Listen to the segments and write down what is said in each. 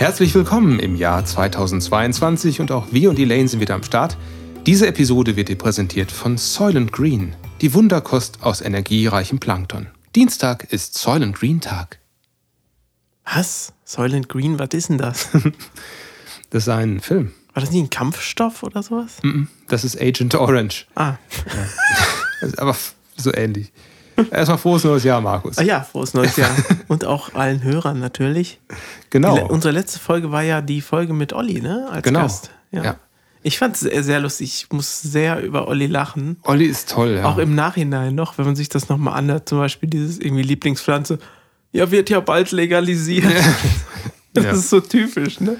Herzlich willkommen im Jahr 2022 und auch wir und Elaine sind wieder am Start. Diese Episode wird dir präsentiert von Soylent Green, die Wunderkost aus energiereichem Plankton. Dienstag ist Soylent Green Tag. Was? Soylent Green, was ist denn das? Das ist ein Film. War das nicht ein Kampfstoff oder sowas? Das ist Agent Orange. Ah. Ist Aber so ähnlich. Erstmal frohes neues Jahr, Markus. ah ja, frohes neues Jahr. Und auch allen Hörern natürlich. Die Genau. le- unsere letzte Folge war ja die Folge mit Olli, ne? Als Genau. Gast. Ja. Ja. Ich fand es sehr, sehr lustig. Ich muss sehr über Olli lachen. Olli ist toll, ja. Auch im Nachhinein noch, wenn man sich das nochmal anhört, zum Beispiel dieses irgendwie Lieblingspflanze. Ja, wird ja bald legalisiert. Das Ja. ist so typisch, ne?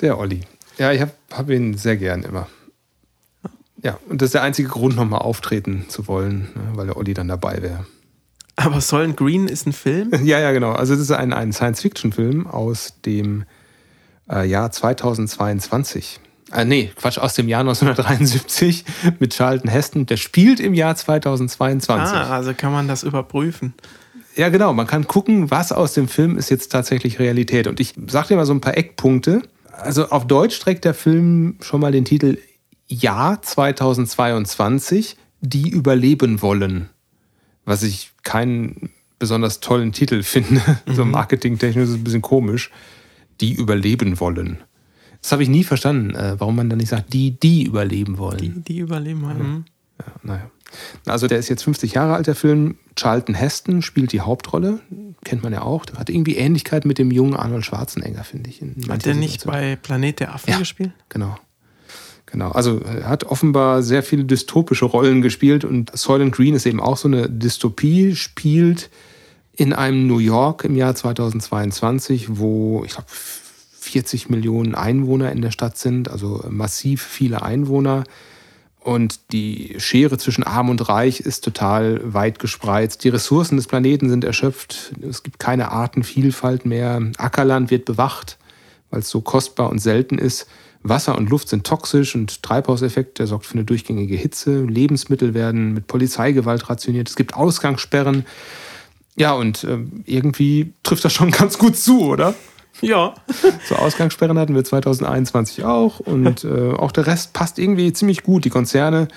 Der Olli. Ja, ich habe hab ihn sehr gern immer. Ja, und das ist der einzige Grund, nochmal auftreten zu wollen, ne, weil der Olli dann dabei wäre. Aber Soylent Green ist ein Film. Ja, ja, genau. Also das ist ein, ein Science-Fiction-Film aus dem äh, Jahr 2022. Äh, nee, Quatsch, aus dem Jahr 1973 mit Charlton Heston. Der spielt im Jahr 2022. Ah, also kann man das überprüfen. Ja, genau. Man kann gucken, was aus dem Film ist jetzt tatsächlich Realität. Und ich sag dir mal so ein paar Eckpunkte. Also auf Deutsch trägt der Film schon mal den Titel Jahr 2022, die überleben wollen. Was ich keinen besonders tollen Titel finde. So marketingtechnisch ist es ein bisschen komisch. Die überleben wollen. Das habe ich nie verstanden, äh, warum man dann nicht sagt, die, die überleben wollen. Die, die überleben. Mhm. Ja, naja. Also der ist jetzt 50 Jahre alt, der Film. Charlton Heston spielt die Hauptrolle. Kennt man ja auch. Der hat irgendwie Ähnlichkeit mit dem jungen Arnold Schwarzenegger, finde ich. Hat der nicht bei Planet der Affen Ja. gespielt? Genau. Genau. Also er hat offenbar sehr viele dystopische Rollen gespielt und Soylent Green ist eben auch so eine Dystopie, spielt in einem New York im Jahr 2022, wo ich glaube 40 Millionen Einwohner in der Stadt sind, also massiv viele Einwohner. Und die Schere zwischen Arm und Reich ist total weit gespreizt. Die Ressourcen des Planeten sind erschöpft. Es gibt keine Artenvielfalt mehr. Ackerland wird bewacht, weil es so kostbar und selten ist. Wasser und Luft sind toxisch und Treibhauseffekt, der sorgt für eine durchgängige Hitze. Lebensmittel werden mit Polizeigewalt rationiert. Es gibt Ausgangssperren. Ja, und ähm, irgendwie trifft das schon ganz gut zu, oder? Ja. So Ausgangssperren hatten wir 2021 auch und äh, auch der Rest passt irgendwie ziemlich gut. Die Konzerne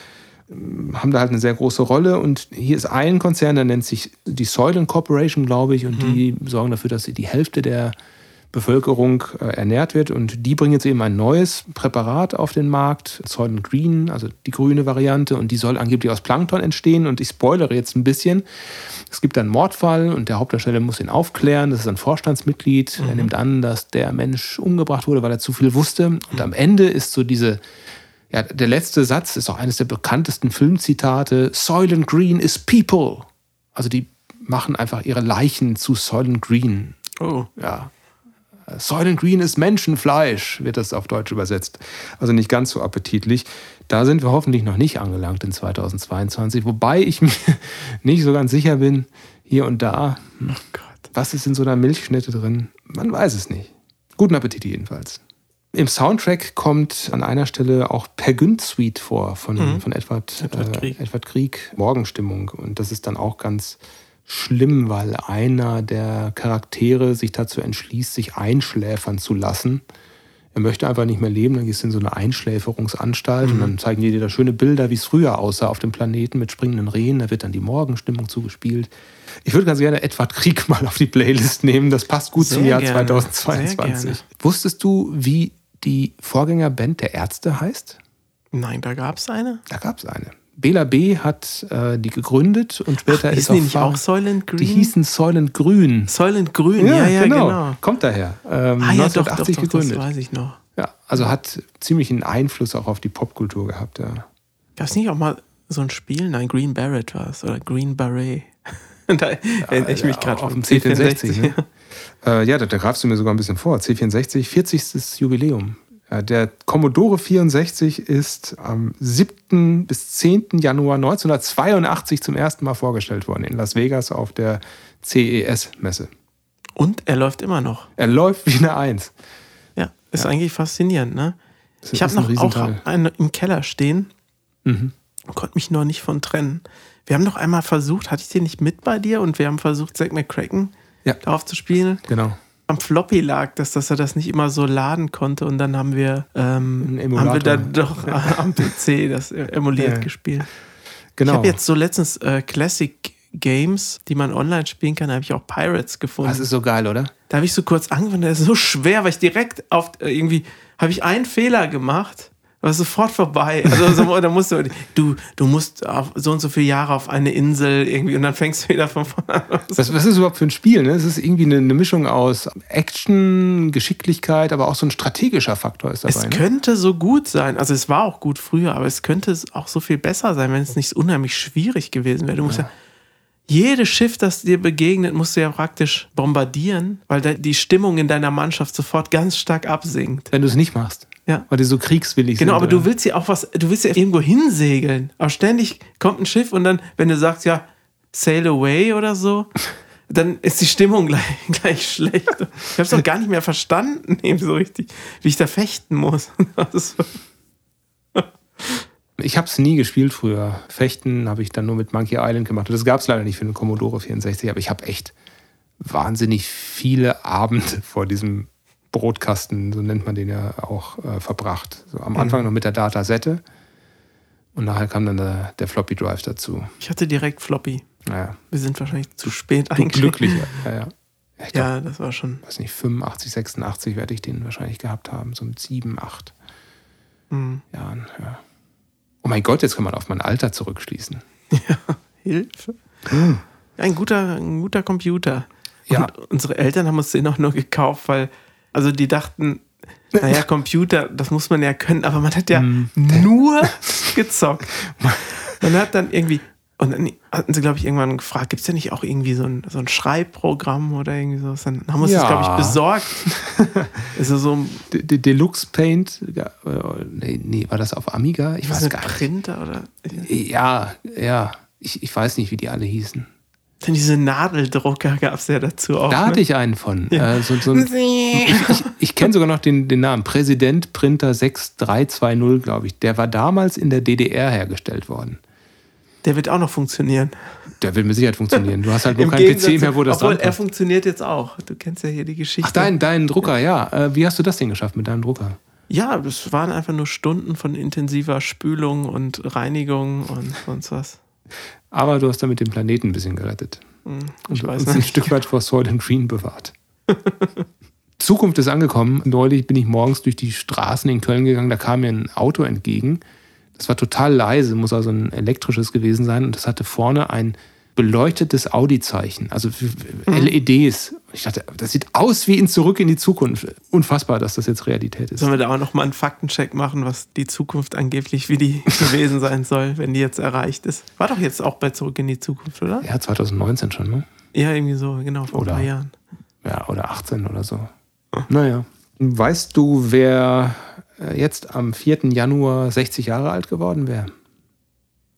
ähm, haben da halt eine sehr große Rolle und hier ist ein Konzern, der nennt sich die Soylent Corporation, glaube ich, und die sorgen dafür, dass die Hälfte der Bevölkerung äh, ernährt wird und die bringen jetzt eben ein neues Präparat auf den Markt, Soylent Green, also die grüne Variante und die soll angeblich aus Plankton entstehen und ich spoilere jetzt ein bisschen. Es gibt einen Mordfall und der Hauptdarsteller muss ihn aufklären. Das ist ein Vorstandsmitglied. Er nimmt an, dass der Mensch umgebracht wurde, weil er zu viel wusste. Und am Ende ist so diese, ja, der letzte Satz ist auch eines der bekanntesten Filmzitate. Soylent Green is people. Also die machen einfach ihre Leichen zu Soylent Green. Oh. Ja. Soylent Green ist Menschenfleisch, wird das auf Deutsch übersetzt. Also nicht ganz so appetitlich. Da sind wir hoffentlich noch nicht angelangt in 2022, wobei ich mir nicht so ganz sicher bin, hier und da, hm, Gott. was ist in so einer Milchschnitte drin? Man weiß es nicht. Guten Appetit jedenfalls. Im Soundtrack kommt an einer Stelle auch Per Günd Suite vor von, von Edward, Edward äh, Grieg. Edward Krieg, Morgenstimmung. Und das ist dann auch ganz schlimm, weil einer der Charaktere sich dazu entschließt, sich einschläfern zu lassen. Er möchte einfach nicht mehr leben, dann gehst du in so eine Einschläferungsanstalt und dann zeigen die dir da schöne Bilder, wie es früher aussah auf dem Planeten mit springenden Rehen. Da wird dann die Morgenstimmung zugespielt. Ich würde ganz gerne Edward Krieg mal auf die Playlist nehmen. Das passt gut zum Sehr Jahr gerne. 2022. Sehr gerne. Wusstest du, wie die Vorgängerband der Ärzte heißt? Nein, da gab es eine. Da gab es eine. Bela B. hat äh, die gegründet und später ist Hießen die nicht auch Soylent Green? Die hießen Soylent Grün. Soylent Grün, ja, ja, genau. Kommt daher. Ähm, Ah ja, doch, doch, 1980 doch, gegründet. das weiß ich noch. Ja, also hat ziemlich einen Einfluss auch auf die Popkultur gehabt. Ja. Gab es nicht auch mal so ein Spiel? Nein, Green Barrett war es. Oder Green Beret. da erinnere ich mich Ja, gerade auf dem C64. Ne? äh, ja, da, da greifst du mir sogar ein bisschen vor. C64, 40. Jubiläum. Ja, der Commodore 64 ist am 7. bis 10. Januar 1982 zum ersten Mal vorgestellt worden in Las Vegas auf der CES-Messe. Und er läuft immer noch. Er läuft wie eine Eins. Ja, ist eigentlich faszinierend, ne? Das Ich habe ist ein noch auch einen im Keller stehen Mhm. und konnte mich noch nicht von trennen. Wir haben noch einmal versucht, hatte ich den nicht mit bei dir? Und wir haben versucht, Zack McCracken Ja. darauf zu spielen. Genau. Am Floppy lag, dass, dass er das nicht immer so laden konnte und dann haben wir, ähm, haben wir dann doch am PC das emuliert Ja. gespielt. Genau. Ich habe jetzt so letztens äh, Classic Games, die man online spielen kann, da habe ich auch Pirates gefunden. das ist so geil, oder? Da habe ich so kurz angefangen, das ist so schwer, weil ich direkt auf äh, irgendwie habe ich einen Fehler gemacht, war sofort vorbei. Also so, da musst du, du, du musst so und so viele Jahre auf eine Insel irgendwie und dann fängst du wieder von vorne an. Was, was ist überhaupt für ein Spiel? Ne? Es ist irgendwie eine, eine Mischung aus Action, Geschicklichkeit, aber auch so ein strategischer Faktor ist dabei. Es ne? könnte so gut sein, also es war auch gut früher, aber es könnte auch so viel besser sein, wenn es nicht so unheimlich schwierig gewesen wäre. Du musst ja, jedes Schiff, das dir begegnet, musst du ja praktisch bombardieren, weil die Stimmung in deiner Mannschaft sofort ganz stark absinkt. Wenn du es nicht machst. Ja. Weil die so kriegswillig Genau, sind. aber oder? du willst ja auch was, du willst ja irgendwo hinsegeln. Aber ständig kommt ein Schiff und dann, wenn du sagst, ja, sail away oder so, dann ist die Stimmung gleich, gleich schlecht. Ich habe es auch gar nicht mehr verstanden, eben so richtig, wie ich da fechten muss. Ich habe es nie gespielt früher. Fechten habe ich dann nur mit Monkey Island gemacht. Und das gab es leider nicht für den Commodore 64, aber ich habe echt wahnsinnig viele Abende vor diesem Brotkasten, so nennt man den ja auch, äh, verbracht. So am Anfang noch mit der Datasette und nachher kam dann der, der Floppy Drive dazu. Ich hatte direkt Floppy. Naja, Wir sind wahrscheinlich zu spät eigentlich. glücklicher. Ja, ja. Glaub, Ja, das war schon. weiß nicht, 85, 86 werde ich den wahrscheinlich gehabt haben, so mit 7, 8 Hm. Jahren. Ja. Oh mein Gott, jetzt kann man auf mein Alter zurückschließen. Hilfe. Ein guter, ein guter Computer. Ja. Und unsere Eltern haben uns den auch nur gekauft, weil, also die dachten, naja, Computer, das muss man ja können, aber man hat ja Mhm. nur gezockt. Man hat dann irgendwie, und dann hatten sie, glaube ich, irgendwann gefragt, gibt es denn nicht auch irgendwie so ein, so ein Schreibprogramm oder irgendwie sowas? Dann haben wir uns das, Ja. glaube ich, besorgt. Also so ein De- De- Deluxe Paint, ja, äh, nee, nee, war das auf Amiga? Ich weiß gar nicht. Printer oder Ja, ja, ich, ich weiß nicht, wie die alle hießen. Denn diese Nadeldrucker gab es ja dazu auch. Da ne? hatte ich einen von. Äh, so, so ein, ich ich, ich kenne sogar noch den, den Namen. Präsident Printer 6320, glaube ich. Der war damals in der DDR hergestellt worden. Der wird auch noch funktionieren. Der will mit Sicherheit funktionieren. Du hast halt nur kein Gegensatz PC mehr, wo das Obwohl, dran er funktioniert jetzt auch. Du kennst ja hier die Geschichte. Ach, dein, dein Drucker, ja. Äh, wie hast du das denn geschafft mit deinem Drucker? Ja, das waren einfach nur Stunden von intensiver Spülung und Reinigung und sonst was. Aber du hast damit den Planeten ein bisschen gerettet. Hm, und uns ein nicht. Stück weit vor Soil and Green bewahrt. Zukunft ist angekommen. Neulich bin ich morgens durch die Straßen in Köln gegangen, da kam mir ein Auto entgegen. Das war total leise, muss also ein elektrisches gewesen sein. Und das hatte vorne ein beleuchtetes Audi-Zeichen, also Mhm. LEDs. Ich dachte, das sieht aus wie in Zurück in die Zukunft. Unfassbar, dass das jetzt Realität ist. Sollen wir da auch nochmal einen Faktencheck machen, was die Zukunft angeblich wie die gewesen sein soll, wenn die jetzt erreicht ist? War doch jetzt auch bei Zurück in die Zukunft, oder? Ja, 2019 schon, ne? Ja, irgendwie so, genau, vor Oder- ein paar Jahren. Ja, oder 18 oder so. Naja. Weißt du, wer äh, jetzt am 4. Januar 60 Jahre alt geworden wäre?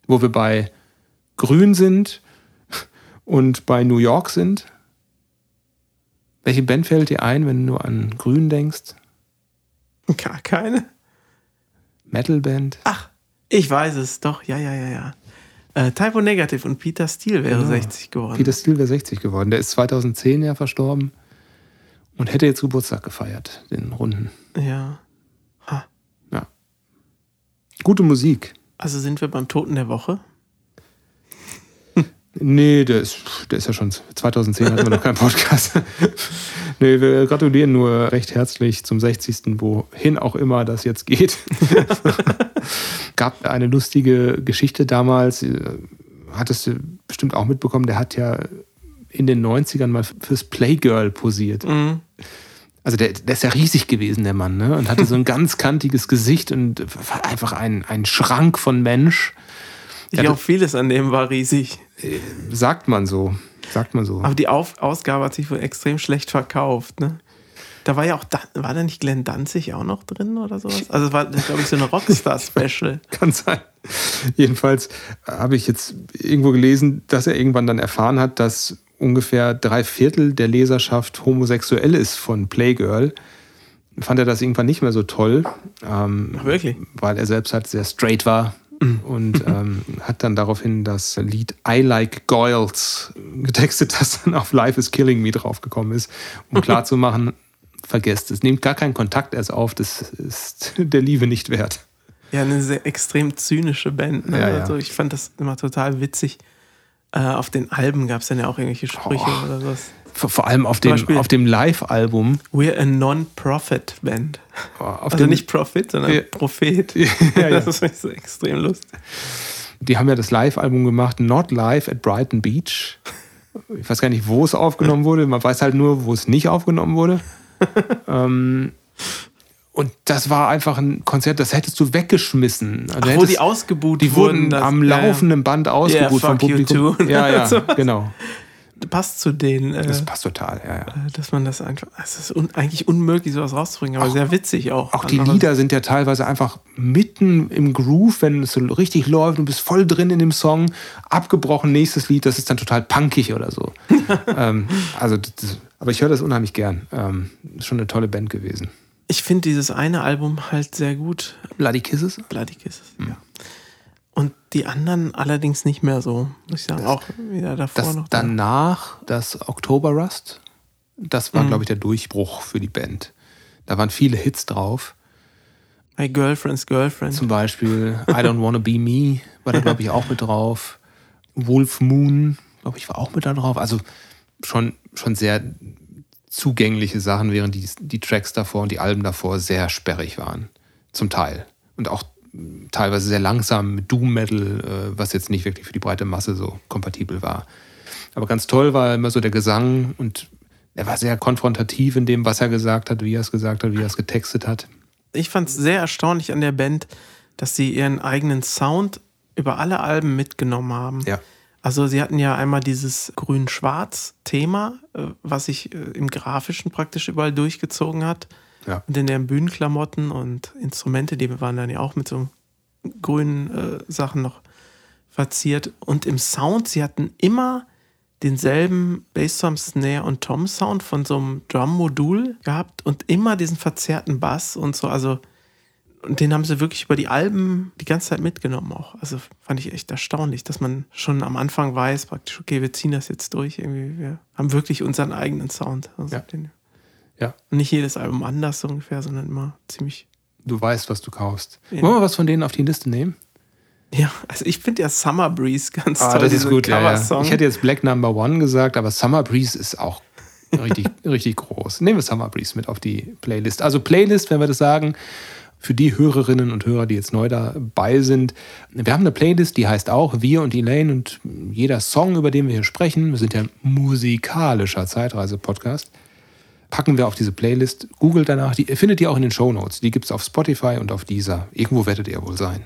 Wo wir bei Grün sind und bei New York sind? Welche Band fällt dir ein, wenn du an Grün denkst? Gar keine. Metalband? Ach, ich weiß es, doch, ja, ja, ja, ja. Äh, Typo Negative und Peter Steele wäre Ja. 60 geworden. Peter Steele wäre 60 geworden. Der ist 2010 ja verstorben und hätte jetzt Geburtstag gefeiert, den runden. Ja. Ja. Gute Musik. Also sind wir beim Toten der Woche? Nee, der ist, der ist ja schon 2010 hatten wir noch keinen Podcast. nee, wir gratulieren nur recht herzlich zum 60. wohin auch immer das jetzt geht. Gab eine lustige Geschichte damals, äh, hattest du bestimmt auch mitbekommen, der hat ja in den 90ern mal fürs Playgirl posiert. Mhm. Also der, der ist ja riesig gewesen, der Mann, ne? Und hatte so ein ganz kantiges Gesicht und war einfach ein, ein Schrank von Mensch. Ich Ja, glaube, vieles an dem war riesig. Sagt man so. Sagt man so. Aber die Auf Ausgabe hat sich wohl extrem schlecht verkauft, ne? Da war ja auch, Dan war da nicht Glenn Danzig auch noch drin oder sowas? Also es war, glaube ich, so eine Rockstar-Special. Kann sein. Jedenfalls habe ich jetzt irgendwo gelesen, dass er irgendwann dann erfahren hat, dass ungefähr drei Viertel der Leserschaft homosexuell ist von Playgirl. Fand er das irgendwann nicht mehr so toll, ähm, Ach, wirklich? weil er selbst halt sehr straight war und ähm, hat dann daraufhin das Lied I Like Goyles getextet, das dann auf Life is Killing Me draufgekommen ist, um klarzumachen, vergesst es. Nehmt gar keinen Kontakt erst auf, das ist der Liebe nicht wert. Ja, eine sehr extrem zynische Band. Ne? Ja, ja. Also ich fand das immer total witzig. Äh, auf den Alben gab es dann ja auch irgendwelche Sprüche Oh. oder sowas. Vor, allem auf dem, Beispiel- auf dem Live-Album. We're a Non-Profit-Band. Auf Also dem, nicht Profit, sondern Ja. Prophet. ja, ja. Das ist extrem lustig. Die haben ja das Live-Album gemacht, Not Live at Brighton Beach. Ich weiß gar nicht, wo es aufgenommen wurde. Man weiß halt nur, wo es nicht aufgenommen wurde. ähm, und das war einfach ein Konzert, das hättest du weggeschmissen. Also Ach, wo hättest- die ausgebuht die wurden. wurden das- am ja, laufenden Band ausgebucht vom fuck you Publikum. Ja, ja, genau. Passt zu denen, äh, Das passt total. Ja, ja. dass man das einfach. Es ist un, eigentlich unmöglich, sowas rauszubringen, aber sehr witzig auch. Auch die Lieder sind ja teilweise einfach mitten im Groove, wenn es so richtig läuft und du bist voll drin in dem Song, abgebrochen, nächstes Lied, das ist dann total punkig oder so. ähm, also, das, aber ich höre das unheimlich gern. Ähm, ist schon eine tolle Band gewesen. Ich finde dieses eine Album halt sehr gut. Bloody Kisses? Bloody Kisses, ja. Und die anderen allerdings nicht mehr so, muss ich sagen. auch wieder davor Das noch. da. danach, das Oktober Rust, das Mhm. war, glaube ich, der Durchbruch für die Band. Da waren viele Hits drauf. My Girlfriend's Girlfriend. Zum Beispiel I Don't Wanna Be Me war da, glaube ich, auch mit drauf. Wolf Moon, glaube ich, war auch mit da drauf. Also schon, schon sehr zugängliche Sachen, während die, die Tracks davor und die Alben davor sehr sperrig waren. Zum Teil. Und auch teilweise sehr langsam mit Doom Metal, äh, was jetzt nicht wirklich für die breite Masse so kompatibel war. Aber ganz toll war immer so der Gesang und er war sehr konfrontativ in dem, was er gesagt hat, wie er es gesagt hat, wie er es getextet hat. Ich fand es sehr erstaunlich an der Band, dass sie ihren eigenen Sound über alle Alben mitgenommen haben. Ja. Also sie hatten ja einmal dieses Grün-Schwarz-Thema, äh, was sich äh, im Grafischen praktisch überall durchgezogen hat. Ja. Und in den Bühnenklamotten und Instrumente, die waren dann ja auch mit so grünen äh, Sachen noch verziert. Und im Sound, sie hatten immer denselben Bassdrum, Snare und Tom Sound von so einem Drum-Modul gehabt und immer diesen verzerrten Bass und so. Also, und den haben sie wirklich über die Alben die ganze Zeit mitgenommen auch. Also fand ich echt erstaunlich, dass man schon am Anfang weiß, praktisch, okay, wir ziehen das jetzt durch. Irgendwie, wir haben wirklich unseren eigenen Sound. Also Ja. den, Ja. und nicht jedes Album anders so ungefähr, sondern immer ziemlich. Du weißt, was du kaufst. Ja. Wollen wir was von denen auf die Liste nehmen? Ja, also ich finde ja Summer Breeze ganz Ah, toll. das ist gut. Ja, ja. Ich hätte jetzt Black Number One gesagt, aber Summer Breeze ist auch richtig, richtig groß. Nehmen wir Summer Breeze mit auf die Playlist. Also Playlist, wenn wir das sagen, für die Hörerinnen und Hörer, die jetzt neu dabei sind. Wir haben eine Playlist, die heißt auch Wir und Elaine und jeder Song, über den wir hier sprechen, wir sind ja ein musikalischer Zeitreise-Podcast, packen wir auf diese Playlist. Googelt danach, die findet ihr auch in den Show Notes. Die gibt es auf Spotify und auf dieser. Irgendwo werdet ihr wohl sein.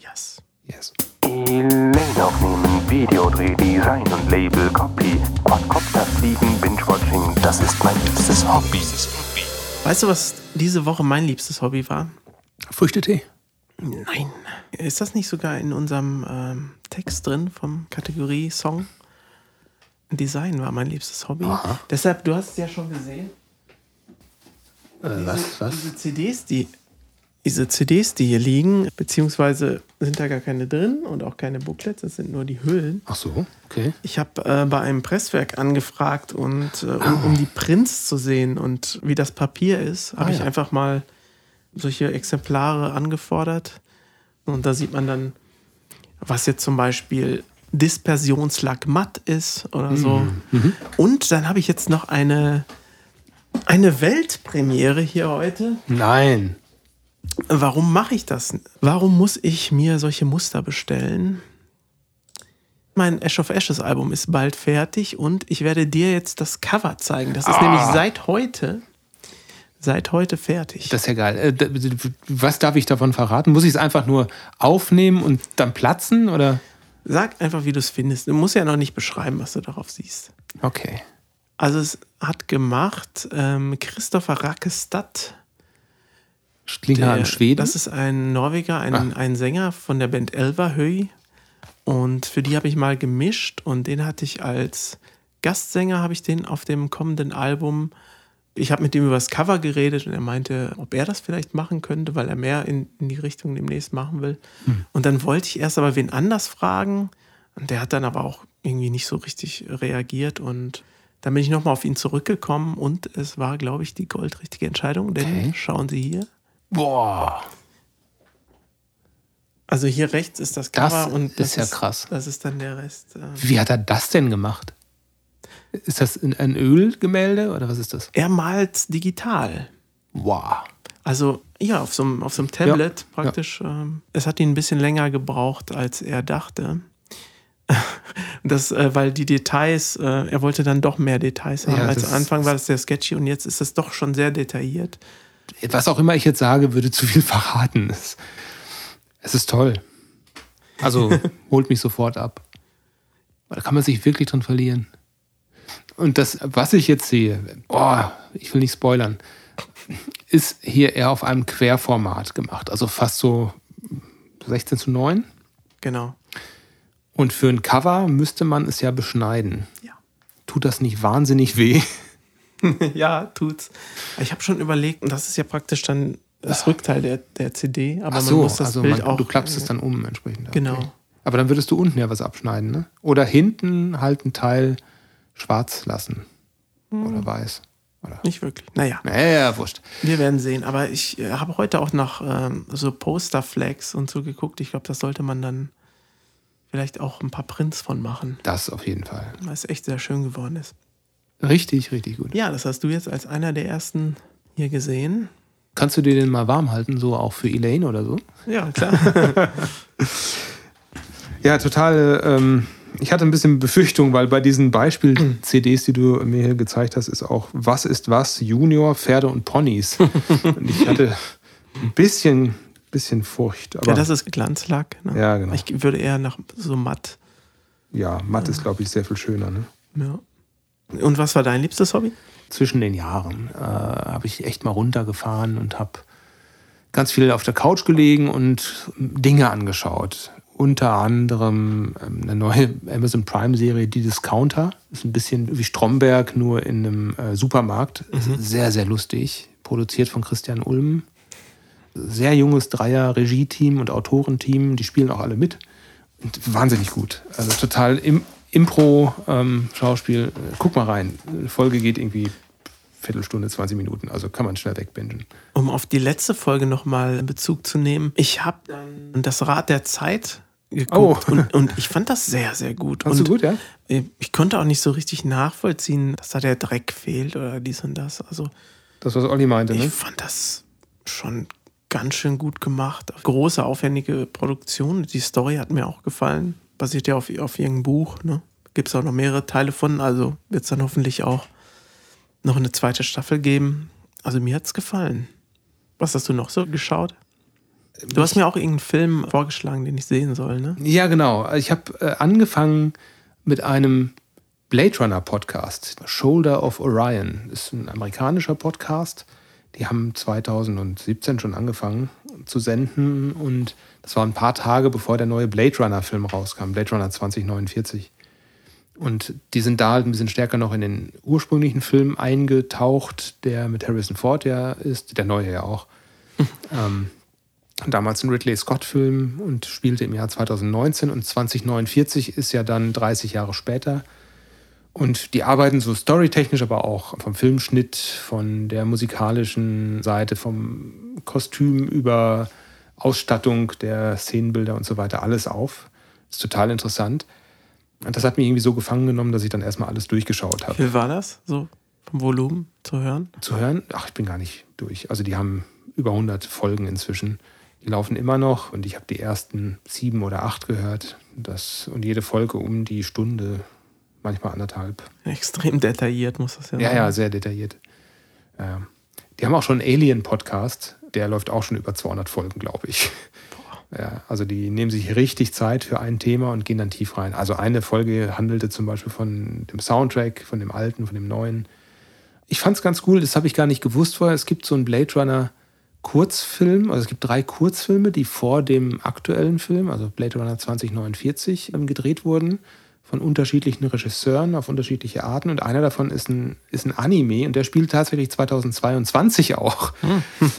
yes. Yes. Elaine aufnehmen, Videodreh, Design und Label, Copy, Quadcopter fliegen, Binge-Watching, das ist mein liebstes Hobby. Weißt du, was diese Woche mein liebstes Hobby war? Früchtetee. Nein. Ist das nicht sogar in unserem ähm, Text drin vom Kategorie Song? Design war mein liebstes Hobby. Aha. Deshalb, du hast es ja schon gesehen. Äh, was? Was? Diese CDs, die diese CDs, die hier liegen, beziehungsweise sind da gar keine drin und auch keine Booklets, das sind nur die Hüllen. Ach so, okay. Ich habe äh, bei einem Presswerk angefragt und äh, um, um die Prints zu sehen und wie das Papier ist, habe Ah, ich ja. einfach mal solche Exemplare angefordert. Und da sieht man dann, was jetzt zum Beispiel Dispersionslack matt ist oder so. Mhm. Und dann habe ich jetzt noch eine, eine Weltpremiere hier heute. Nein. Warum mache ich das? Warum muss ich mir solche Muster bestellen? Mein Ash of Ashes Album ist bald fertig und ich werde dir jetzt das Cover zeigen. Das ist Ah. nämlich seit heute, seit heute fertig. Das ist ja geil. Äh, Was darf ich davon verraten? Muss ich es einfach nur aufnehmen und dann platzen? Oder? Sag einfach, wie du es findest. Du musst ja noch nicht beschreiben, was du darauf siehst. Okay. Also es hat gemacht ähm, Christopher Rackestad. Klingt Der- einem Schweden. Das ist ein Norweger, ein, Ah. ein Sänger von der Band Elverhöy. Und für die habe ich mal gemischt und den hatte ich als Gastsänger, habe ich den auf dem kommenden Album Ich habe mit ihm über das Cover geredet und er meinte, ob er das vielleicht machen könnte, weil er mehr in, in die Richtung demnächst machen will. Und dann wollte ich erst aber wen anders fragen. Und der hat dann aber auch irgendwie nicht so richtig reagiert. Und dann bin ich nochmal auf ihn zurückgekommen und es war, glaube ich, die goldrichtige Entscheidung. Denn Okay. schauen Sie hier. Boah. Also hier rechts ist das Das Cover und ist ja krass. Das ist dann der Rest. ähm. Wie hat er das denn gemacht? Ist das ein Ölgemälde oder was ist das? Er malt digital. Wow. Also ja, auf so einem, auf so einem Tablet praktisch. Ähm, es hat ihn ein bisschen länger gebraucht, als er dachte. Das, äh, weil die Details, äh, er wollte dann doch mehr Details haben. Ja, als das- am Anfang war das sehr sketchy und jetzt ist es doch schon sehr detailliert. Was auch immer ich jetzt sage, würde zu viel verraten. Es, es ist toll. Also holt mich sofort ab. Da kann man sich wirklich drin verlieren. Und das, was ich jetzt sehe, oh, ich will nicht spoilern, ist hier eher auf einem Querformat gemacht. Also fast so 16 zu 9. Genau. Und für ein Cover müsste man es ja beschneiden. Ja. Tut das nicht wahnsinnig weh? ja, tut's. Ich habe schon überlegt, und das ist ja praktisch dann das Rückteil der, der CD, aber Ach man so, muss das also Bild man, auch. du klappst es dann um entsprechend. Genau. Aber dann würdest du unten ja was abschneiden, ne? Oder hinten halt einen Teil schwarz lassen. Hm. Oder weiß. Oder? Nicht wirklich. Naja, Naja, wurscht. wir werden sehen. Aber ich äh, habe heute auch nach ähm, so Poster-Flags und so geguckt. Ich glaube, das sollte man dann vielleicht auch ein paar Prints von machen, Das auf jeden Fall. weil es echt sehr schön geworden ist. Richtig, richtig gut. Ja, das hast du jetzt als einer der ersten hier gesehen. Kannst du dir den mal warm halten, so auch für Elaine oder so? Ja, klar. Ja, total. Ähm, ich hatte ein bisschen Befürchtung, weil bei diesen Beispiel-CDs, die du mir hier gezeigt hast, ist auch Was ist was? Junior, Pferde und Ponys. und ich hatte ein bisschen, bisschen Furcht. Aber ja, ja, das ist Glanzlack. Ne? Ja, genau. Ich würde eher nach so matt. matt ist, glaube ich, sehr viel schöner. Ne? Ja. Und was war dein liebstes Hobby? zwischen den Jahren äh, habe ich echt mal runtergefahren und habe ganz viel auf der Couch gelegen und Dinge angeschaut. Unter anderem ähm, eine neue Amazon Prime-Serie, Die Discounter. Ist ein bisschen wie Stromberg, nur in einem äh, Supermarkt. Ist Sehr, sehr lustig. Produziert von Christian Ulm. Sehr junges Dreier-Regie-Team und Autorenteam. Die spielen auch alle mit. Und wahnsinnig gut. Also total im Impro-Schauspiel. Guck mal rein. Die Folge geht irgendwie Viertelstunde, 20 Minuten. Also kann man schnell wegbingen. Um auf die letzte Folge nochmal Bezug zu nehmen. Ich habe dann das Rad der Zeit geguckt Oh. und, und ich fand das sehr, sehr gut. Fandst du und gut, ja? Ich konnte auch nicht so richtig nachvollziehen, dass da der Dreck fehlt oder dies und das. Also Das, was Olli meinte, ich ne? fand das schon ganz schön gut gemacht. Große, aufwendige Produktion. Die Story hat mir auch gefallen. Basiert ja auf, auf irgendeinem Buch. Ne? Gibt es auch noch mehrere Teile von. Also wird es dann hoffentlich auch noch eine zweite Staffel geben. Also mir hat es gefallen. Was hast du noch so geschaut? Du hast mir auch irgendeinen Film vorgeschlagen, den ich sehen soll, ne? Ja, genau. Ich habe äh, angefangen mit einem Blade Runner Podcast. Shoulder of Orion ist ein amerikanischer Podcast. Die haben 2017 schon angefangen zu senden und das war ein paar Tage bevor der neue Blade Runner Film rauskam, Blade Runner 2049. Und die sind da halt ein bisschen stärker noch in den ursprünglichen Film eingetaucht, der mit Harrison Ford ja ist, der neue ja auch. ähm, damals ein Ridley Scott-Film und spielte im Jahr 2019 und 2049 ist ja dann 30 Jahre später. Und die arbeiten so storytechnisch, aber auch vom Filmschnitt, von der musikalischen Seite, vom Kostüm über Ausstattung der Szenenbilder und so weiter alles auf. Ist total interessant. Und das hat mich irgendwie so gefangen genommen, dass ich dann erstmal alles durchgeschaut habe. Wie war das? So vom Volumen zu hören? Zu hören, ach, ich bin gar nicht durch. Also die haben über 100 Folgen inzwischen. Die laufen immer noch und ich habe die ersten sieben oder acht gehört. Das, und jede Folge um die Stunde, manchmal anderthalb. Extrem detailliert muss das ja Ja, sein. ja, sehr detailliert. Ja. Die haben auch schon einen Alien-Podcast, der läuft auch schon über 200 Folgen, glaube ich. Ja, also die nehmen sich richtig Zeit für ein Thema und gehen dann tief rein. Also eine Folge handelte zum Beispiel von dem Soundtrack, von dem alten, von dem neuen. Ich fand es ganz cool, das habe ich gar nicht gewusst vorher. Es gibt so einen Blade Runner Kurzfilm, also es gibt drei Kurzfilme, die vor dem aktuellen Film, also Blade Runner 2049, ähm, gedreht wurden von unterschiedlichen Regisseuren auf unterschiedliche Arten. Und einer davon ist ein, ist ein Anime und der spielt tatsächlich 2022 auch.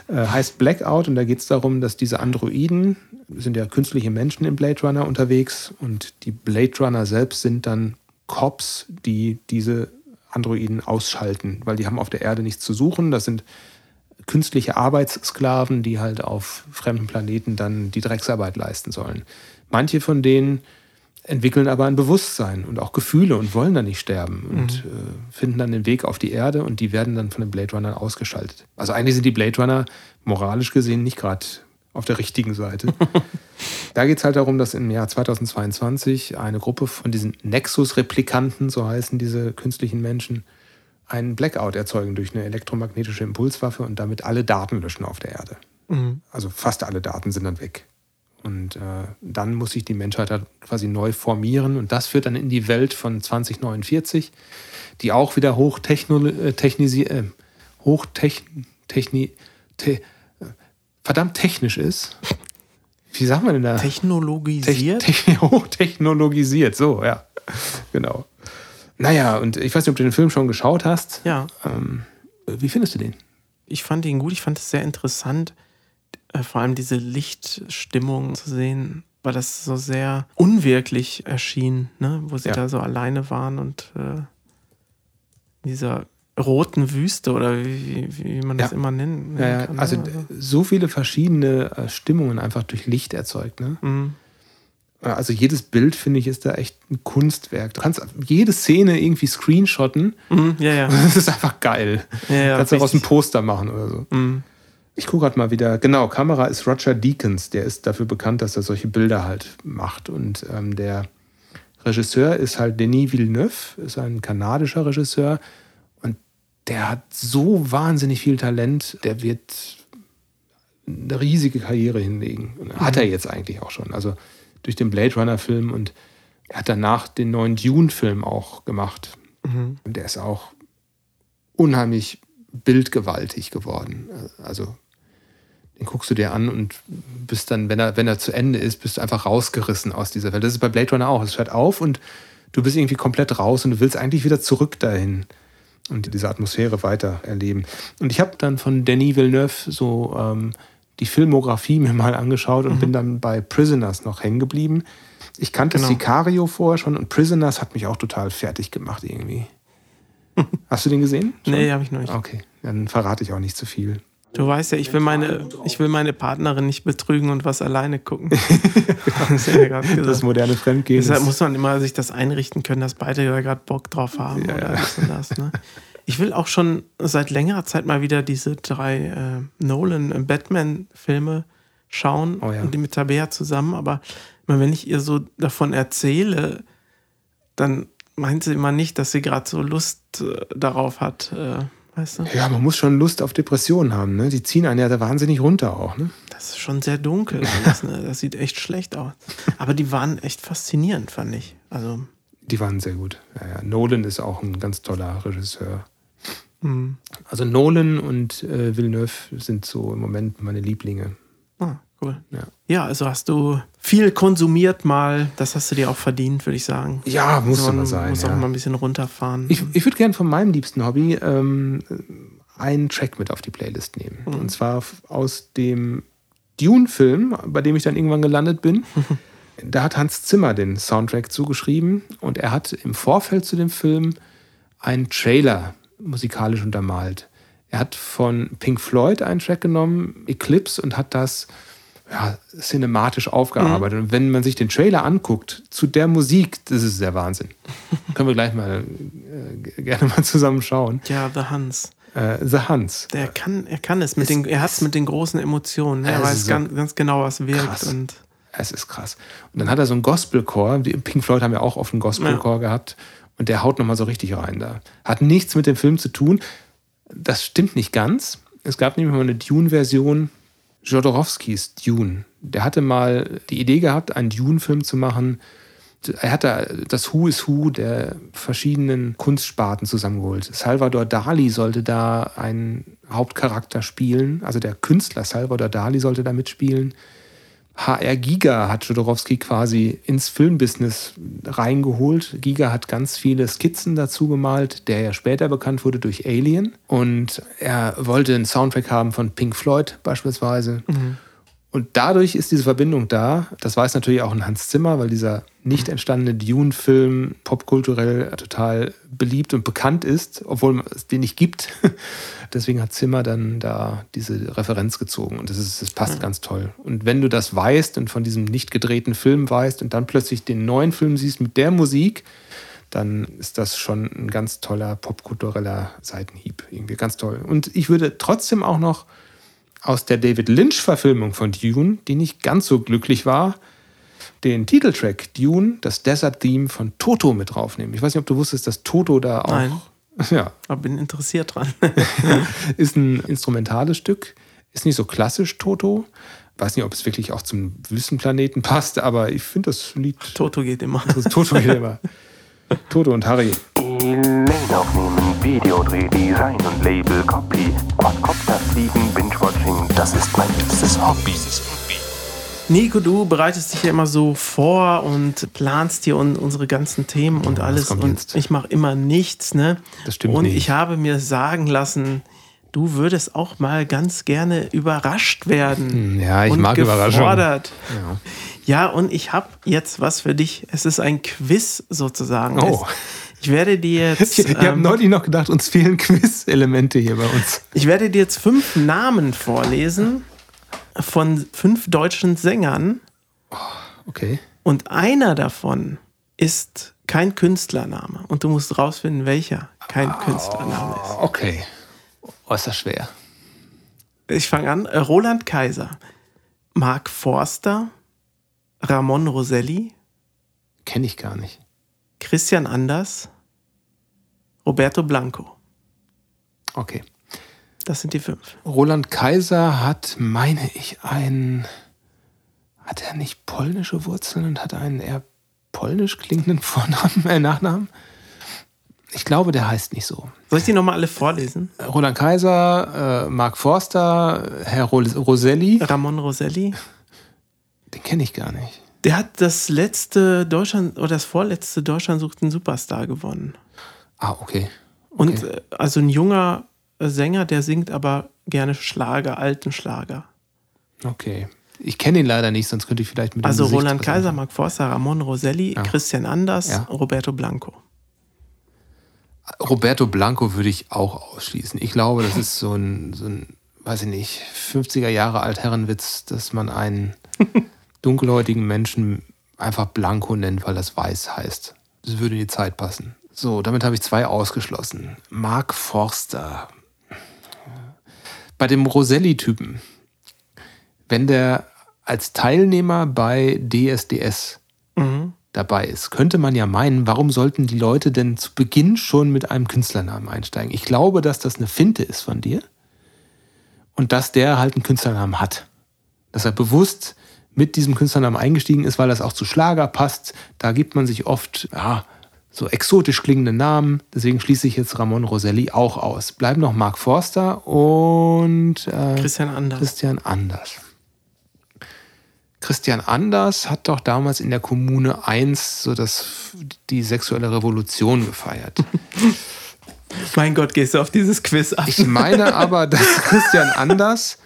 Äh, heißt Blackout und da geht es darum, dass diese Androiden, sind ja künstliche Menschen im Blade Runner unterwegs und die Blade Runner selbst sind dann Cops, die diese Androiden ausschalten, weil die haben auf der Erde nichts zu suchen. Das sind künstliche Arbeitssklaven, die halt auf fremden Planeten dann die Drecksarbeit leisten sollen. Manche von denen entwickeln aber ein Bewusstsein und auch Gefühle und wollen dann nicht sterben und Mhm. äh, finden dann den Weg auf die Erde und die werden dann von den Blade Runnern ausgeschaltet. Also eigentlich sind die Blade Runner moralisch gesehen nicht gerade auf der richtigen Seite. da geht es halt darum, dass im Jahr 2022 eine Gruppe von diesen Nexus-Replikanten, so heißen diese künstlichen Menschen, einen Blackout erzeugen durch eine elektromagnetische Impulswaffe und damit alle Daten löschen auf der Erde. Mhm. Also fast alle Daten sind dann weg. Und äh, dann muss sich die Menschheit halt quasi neu formieren. Und das führt dann in die Welt von 2049, die auch wieder hochtechnisi äh, hochtechni techni te äh, verdammt technisch ist. Wie sagt man denn da? Technologisiert? Tech- Techn- hochtechnologisiert, so, ja. Genau. Naja, und ich weiß nicht, ob du den Film schon geschaut hast. ja, Ähm, wie findest du den? ich fand ihn gut. Ich fand es sehr interessant, äh, vor allem diese Lichtstimmung zu sehen, weil das so sehr unwirklich erschien, ne? wo sie Ja. da so alleine waren und äh, in dieser roten Wüste oder wie, wie, man das Ja. immer nennen, nennen Ja, kann. also d- so viele verschiedene äh, Stimmungen einfach durch Licht erzeugt. Ne? Mhm. Also jedes Bild, finde ich, ist da echt ein Kunstwerk. Du kannst jede Szene irgendwie screenshotten. Mhm, ja, ja. Das ist einfach geil. ja, ja kannst daraus ein. Poster machen oder so. Mhm. Ich gucke gerade mal wieder. Genau, Kamera ist Roger Deakins. Der ist dafür bekannt, dass er solche Bilder halt macht. Und ähm, der Regisseur ist halt Denis Villeneuve, ist ein kanadischer Regisseur. Und der hat so wahnsinnig viel Talent. Der wird eine riesige Karriere hinlegen. Und hat er jetzt eigentlich auch schon. Also durch den Blade Runner-Film und er hat danach den neuen Dune-Film auch gemacht. Mhm. Und der ist auch unheimlich bildgewaltig geworden. Also den guckst du dir an und bist dann, wenn er, wenn er zu Ende ist, bist du einfach rausgerissen aus dieser Welt. Das ist bei Blade Runner auch. Es hört auf und du bist irgendwie komplett raus und du willst eigentlich wieder zurück dahin und diese Atmosphäre weiter erleben. Und ich habe dann von Denis Villeneuve so ähm, die Filmografie mir mal angeschaut und bin dann bei Prisoners noch hängen geblieben. Ich kannte Genau. Sicario vorher schon und Prisoners hat mich auch total fertig gemacht irgendwie. Hast du den gesehen? Schon? Nee, habe ich noch nicht. Okay, dann verrate ich auch nicht zu viel. Du weißt ja, ich will meine, ich will meine Partnerin nicht betrügen und was alleine gucken. das ja Das moderne Fremdgehen. Deshalb muss man immer sich das einrichten können, dass beide da gerade Bock drauf haben Ja, oder ja. das und das. Ne? Ich will auch schon seit längerer Zeit mal wieder diese drei äh, Nolan-Batman-Filme schauen Oh und die mit Tabea zusammen. Aber immer wenn ich ihr so davon erzähle, dann meint sie immer nicht, dass sie gerade so Lust äh, darauf hat. Äh, weißt du? ja, man muss schon Lust auf Depressionen haben. Ne? Die ziehen einen ja da wahnsinnig runter auch. Ne? Das ist schon sehr dunkel. alles, ne? Das sieht echt schlecht aus. Aber die waren echt faszinierend, fand ich. Also, Die waren sehr gut. Ja, ja. Nolan ist auch ein ganz toller Regisseur. hm. Also Nolan und äh, Villeneuve sind so im Moment meine Lieblinge. ah, cool. Ja. Ja, also hast du viel konsumiert mal. Das hast du dir auch verdient, würde ich sagen. Ja, muss Also man sein. muss ja. auch mal ein bisschen runterfahren. Ich, ich würde gerne von meinem liebsten Hobby ähm, einen Track mit auf die Playlist nehmen. Mhm. Und zwar aus dem Dune-Film, bei dem ich dann irgendwann gelandet bin. da hat Hans Zimmer den Soundtrack zugeschrieben und er hat im Vorfeld zu dem Film einen Trailer musikalisch untermalt. Er hat von Pink Floyd einen Track genommen, Eclipse, und hat das ja, cinematisch aufgearbeitet. Und wenn man sich den Trailer anguckt zu der Musik, das ist der Wahnsinn. Können wir gleich mal äh, gerne mal zusammen schauen. ja, The Hans. Äh, The Hans. Der kann, er kann es mit Es den, er hat es mit den großen Emotionen. Ja, Er weiß so ganz, ganz genau, was wirkt. krass. Und Es ist krass. Und dann hat er so einen Gospelchor. Die Pink Floyd haben ja auch oft einen Gospelchor gehabt. Und der haut nochmal so richtig rein da. Hat nichts mit dem Film zu tun. Das stimmt nicht ganz. Es gab nämlich mal eine Dune-Version, Jodorowskis Dune. Der hatte mal die Idee gehabt, einen Dune-Film zu machen. Er hatte das Who is Who der verschiedenen Kunstsparten zusammengeholt. Salvador Dali sollte da einen Hauptcharakter spielen. Also der Künstler Salvador Dali sollte da mitspielen. HR Giga hat Jodorowsky quasi ins Filmbusiness reingeholt. Giga hat ganz viele Skizzen dazu gemalt, der ja später bekannt wurde durch Alien. Und er wollte einen Soundtrack haben von Pink Floyd beispielsweise. Und dadurch ist diese Verbindung da. Das weiß natürlich auch ein Hans Zimmer, weil dieser nicht entstandene Dune-Film popkulturell total beliebt und bekannt ist, obwohl es den nicht gibt. Deswegen hat Zimmer dann da diese Referenz gezogen und das, ist, das passt ganz toll. Und wenn du das weißt und von diesem nicht gedrehten Film weißt und dann plötzlich den neuen Film siehst mit der Musik, dann ist das schon ein ganz toller popkultureller Seitenhieb. Irgendwie ganz toll. Und ich würde trotzdem auch noch aus der David Lynch-Verfilmung von Dune, die nicht ganz so glücklich war, den Titeltrack Dune, das Desert Theme von Toto mit draufnehmen. Ich weiß nicht, ob du wusstest, dass Toto da auch. Nein. Ja, Aber bin interessiert dran. ist ein instrumentales Stück, ist nicht so klassisch Toto. Weiß nicht, ob es wirklich auch zum Wüstenplaneten passt, aber ich finde das Lied. Toto geht immer. Toto hier immer. Toto und Harry. E-Mail aufnehmen, Videodreh, Design und Label, Copy, Quadcopter fliegen, Binge-Watching, das ist mein liebstes Hobby. Nico, du bereitest dich ja immer so vor und planst hier un unsere ganzen Themen und was alles. Und jetzt? ich mache immer nichts, ne? Das stimmt Und nicht. ich habe mir sagen lassen, du würdest auch mal ganz gerne überrascht werden. Hm, ja, ich und mag Überraschungen. gefordert. Ja. und ich habe jetzt was für dich. Es ist ein Quiz sozusagen. Oh. Es, ich werde dir jetzt. Ich habe ähm, neulich noch gedacht, uns fehlen Quiz-Elemente hier bei uns. Ich werde dir jetzt fünf Namen vorlesen von fünf deutschen Sängern Okay. und einer davon ist kein Künstlername und du musst rausfinden, welcher kein Künstlername ist. Okay. Oh, das schwer. Ich fange an. Roland Kaiser, Mark Forster, Ramon Roselli, Kenne ich gar nicht. Christian Anders, Roberto Blanco. Okay. Das sind die fünf. Roland Kaiser hat, meine ich, ein. Hat er nicht polnische Wurzeln und hat einen eher polnisch klingenden Vornamen, äh, Nachnamen? Ich glaube, der heißt nicht so. Soll ich die nochmal alle vorlesen? Roland Kaiser, äh, Mark Forster, Herr Ro Roselli, Ramon Roselli. den kenne ich gar nicht. Der hat das letzte Deutschland oder das vorletzte Deutschland sucht einen Superstar gewonnen. Ah, okay. Und Okay. äh, also ein junger Sänger, der singt aber gerne Schlager, alten Schlager. Okay. Ich kenne ihn leider nicht, sonst könnte ich vielleicht mit dem Also Roland Kaiser. Mark Forster, Ramon Roselli, Ja. Christian Anders, Ja. Roberto Blanco. Roberto Blanco würde ich auch ausschließen. Ich glaube, das ist so ein, so ein weiß ich nicht, 50er Jahre Altherrenwitz, dass man einen dunkelhäutigen Menschen einfach Blanco nennt, weil das weiß heißt. Das würde in die Zeit passen. So, damit habe ich zwei ausgeschlossen. Mark Forster. Bei dem Roselli-Typen, wenn der als Teilnehmer bei DSDS Mhm. dabei ist, könnte man ja meinen, warum sollten die Leute denn zu Beginn schon mit einem Künstlernamen einsteigen? Ich glaube, dass das eine Finte ist von dir und dass der halt einen Künstlernamen hat. Dass er bewusst mit diesem Künstlernamen eingestiegen ist, weil das auch zu Schlager passt. Da gibt man sich oft ja, so exotisch klingende Namen. Deswegen schließe ich jetzt Ramon Roselli auch aus. Bleiben noch Mark Forster und äh, Christian Anders. Christian Anders. Christian Anders hat doch damals in der Kommune 1 so das, die sexuelle Revolution gefeiert. Mein Gott, gehst du auf dieses Quiz ab? Ich meine aber, dass Christian Anders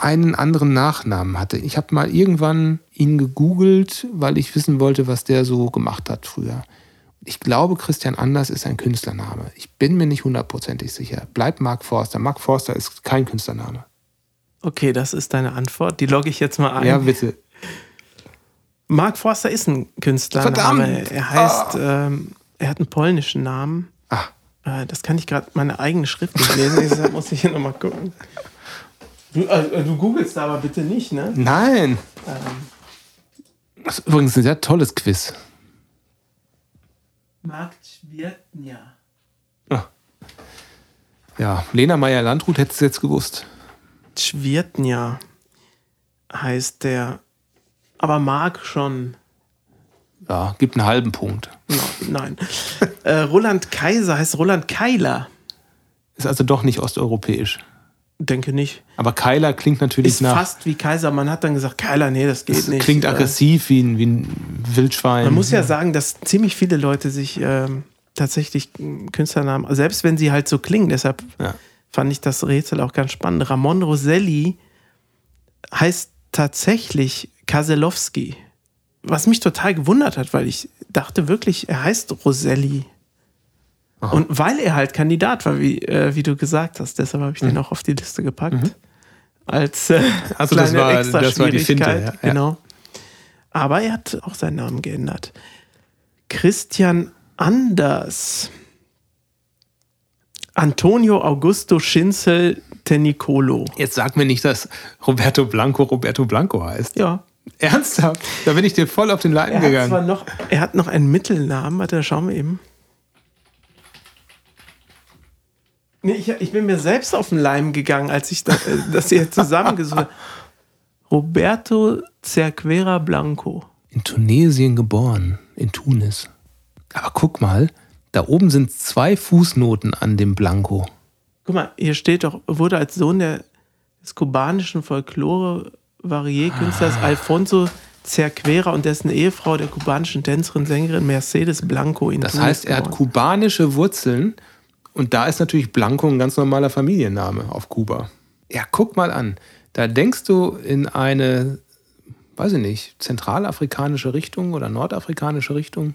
einen anderen Nachnamen hatte. Ich habe mal irgendwann ihn gegoogelt, weil ich wissen wollte, was der so gemacht hat früher. Ich glaube, Christian Anders ist ein Künstlername. Ich bin mir nicht hundertprozentig sicher. Bleibt Mark Forster. Mark Forster ist kein Künstlername. Okay, das ist deine Antwort. Die logge ich jetzt mal ein. Ja, bitte. Mark Forster ist ein Künstlername. Verdammt! Er heißt, ähm, er hat einen polnischen Namen. Ah, Äh, das kann ich gerade meine eigene Schrift nicht lesen, deshalb muss ich hier nochmal gucken. Du, äh, du googelst aber bitte nicht, ne? Nein. Das ist übrigens ein sehr tolles Quiz. Mark Schwirtnia. Ja, Lena Meyer-Landrut hätte es jetzt gewusst. Schwirtnia heißt der. Aber Mark schon. Ja, gibt einen halben Punkt. No, nein. äh, Roland Kaiser heißt Roland Keiler. Ist also doch nicht osteuropäisch. Denke nicht. Aber Kyler klingt natürlich Ist nach. fast wie Kaiser. Man hat dann gesagt, Keiler, nee, das geht es nicht. klingt Äh, aggressiv wie ein, wie ein Wildschwein. Man muss ja sagen, dass ziemlich viele Leute sich ähm, tatsächlich Künstlernamen, selbst wenn sie halt so klingen, deshalb Ja. fand ich das Rätsel auch ganz spannend. Ramon Roselli heißt tatsächlich Kaselowski. Was mich total gewundert hat, weil ich dachte wirklich, er heißt Roselli. Und weil er halt Kandidat war, wie, äh, wie du gesagt hast, deshalb habe ich den auch auf die Liste gepackt. Als äh, Mhm. Also das kleine war- extra das war die Finte, ja. Genau. Aber er hat auch seinen Namen geändert. Christian Anders. Antonio Augusto Schinzel Tenicolo. Jetzt sag mir nicht, dass Roberto Blanco Roberto Blanco heißt. Ja. Ernsthaft? Da bin ich dir voll auf den Leim Er hat, gegangen. zwar noch, er hat noch einen Mittelnamen. Warte, schauen wir eben. Nee, ich, ich bin mir selbst auf den Leim gegangen, als ich da, äh, das hier zusammengesucht habe. Roberto Cerquera Blanco. In Tunesien geboren, in Tunis. Aber guck mal, da oben sind zwei Fußnoten an dem Blanco. Guck mal, hier steht doch, wurde als Sohn der, des kubanischen Folklore-Varier-Künstlers Alfonso Cerquera und dessen Ehefrau, der kubanischen Tänzerin, Sängerin Mercedes Blanco in Das Tunis heißt, er hat geboren. kubanische Wurzeln und da ist natürlich Blanco ein ganz normaler Familienname auf Kuba. Ja, guck mal an. Da denkst du in eine, weiß ich nicht, zentralafrikanische Richtung oder nordafrikanische Richtung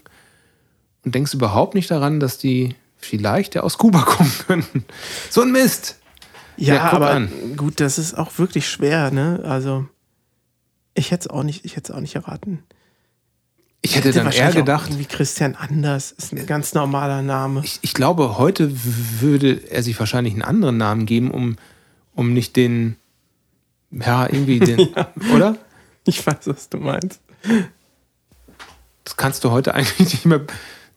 und denkst überhaupt nicht daran, dass die vielleicht ja aus Kuba kommen könnten. So ein Mist. Ja, Ja, aber an. gut, das ist auch wirklich schwer, ne? Also, ich hätte es auch nicht, ich hätte es auch nicht erraten. Ich hätte dann eher gedacht, Irgendwie Christian Anders ist ein ganz normaler Name. ich, ich glaube, heute würde er sich wahrscheinlich einen anderen Namen geben, um, um nicht den, ja, irgendwie den, oder? Ich weiß, was du meinst. Das kannst du heute eigentlich nicht mehr,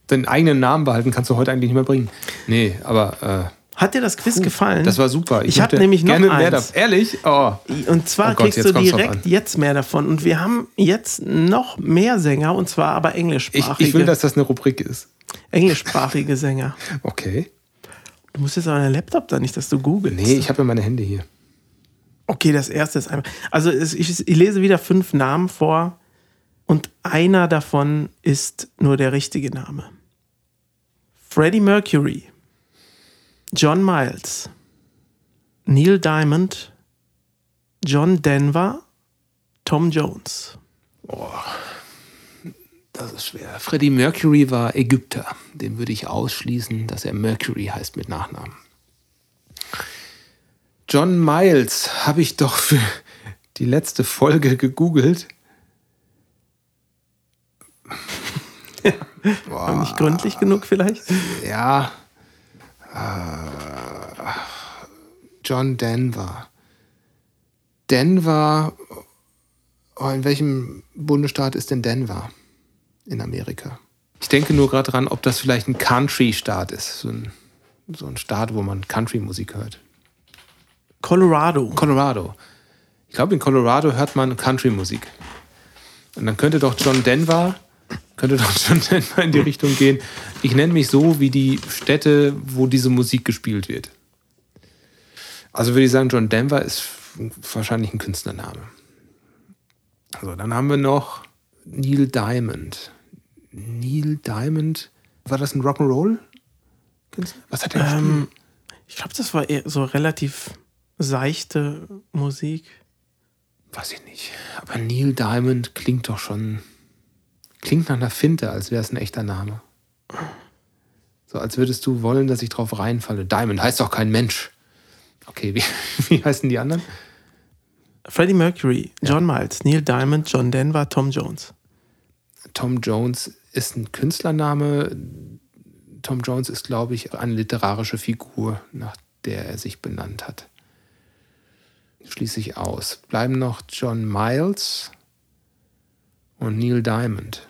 deinen eigenen Namen behalten kannst du heute eigentlich nicht mehr bringen. Nee, aber Hat dir das Quiz äh, gefallen? das war super. Ich hab möchte nämlich noch gerne mehr davon. Ehrlich? Oh. Und zwar Oh Gott, kriegst du direkt jetzt mehr davon. Und wir haben jetzt noch mehr Sänger, und zwar aber Ich, englischsprachige, ich will, dass das eine Rubrik ist. englischsprachige Sänger. Okay. Du musst jetzt aber dein Laptop da nicht, dass du googelst. Nee, ich habe ja meine Hände hier. Okay, das erste ist einfach. Also ich, ich lese wieder fünf Namen vor und einer davon ist nur der richtige Name. Freddie Mercury, John Miles, Neil Diamond, John Denver, Tom Jones. Das ist schwer. Freddie Mercury war Ägypter. Den würde ich ausschließen, dass er Mercury heißt mit Nachnamen. John Miles habe ich doch für die letzte Folge gegoogelt. War Nicht gründlich genug vielleicht? Ja. Äh, John Denver. Denver. Oh, in welchem Bundesstaat ist denn Denver? In Amerika. Ich denke nur gerade dran, ob das vielleicht ein Country-Staat ist. So ein, so ein Staat, wo man Country-Musik hört. Colorado. Colorado. Ich glaube, in Colorado hört man Country-Musik. Und dann könnte doch John Denver, könnte doch John Denver in die Richtung gehen. Ich nenne mich so wie die Städte, wo diese Musik gespielt wird. Also würde ich sagen, John Denver ist wahrscheinlich ein Künstlername. Also dann haben wir noch Neil Diamond. Neil Diamond, war das ein Rock'n'Roll? Was hat er gespielt? Ähm, ich glaube, das war eher so relativ seichte Musik. Weiß ich nicht. Aber Neil Diamond klingt doch schon. Klingt nach einer Finte, als wäre es ein echter Name. So, als würdest du wollen, dass ich drauf reinfalle. Diamond heißt doch kein Mensch. Okay, wie, wie heißen die anderen? Freddie Mercury, John Miles, Neil Diamond, John Denver, Tom Jones. Tom Jones ist ein Künstlername. Tom Jones ist, glaube ich, eine literarische Figur, nach der er sich benannt hat. Schließe ich aus. Bleiben noch John Miles und Neil Diamond.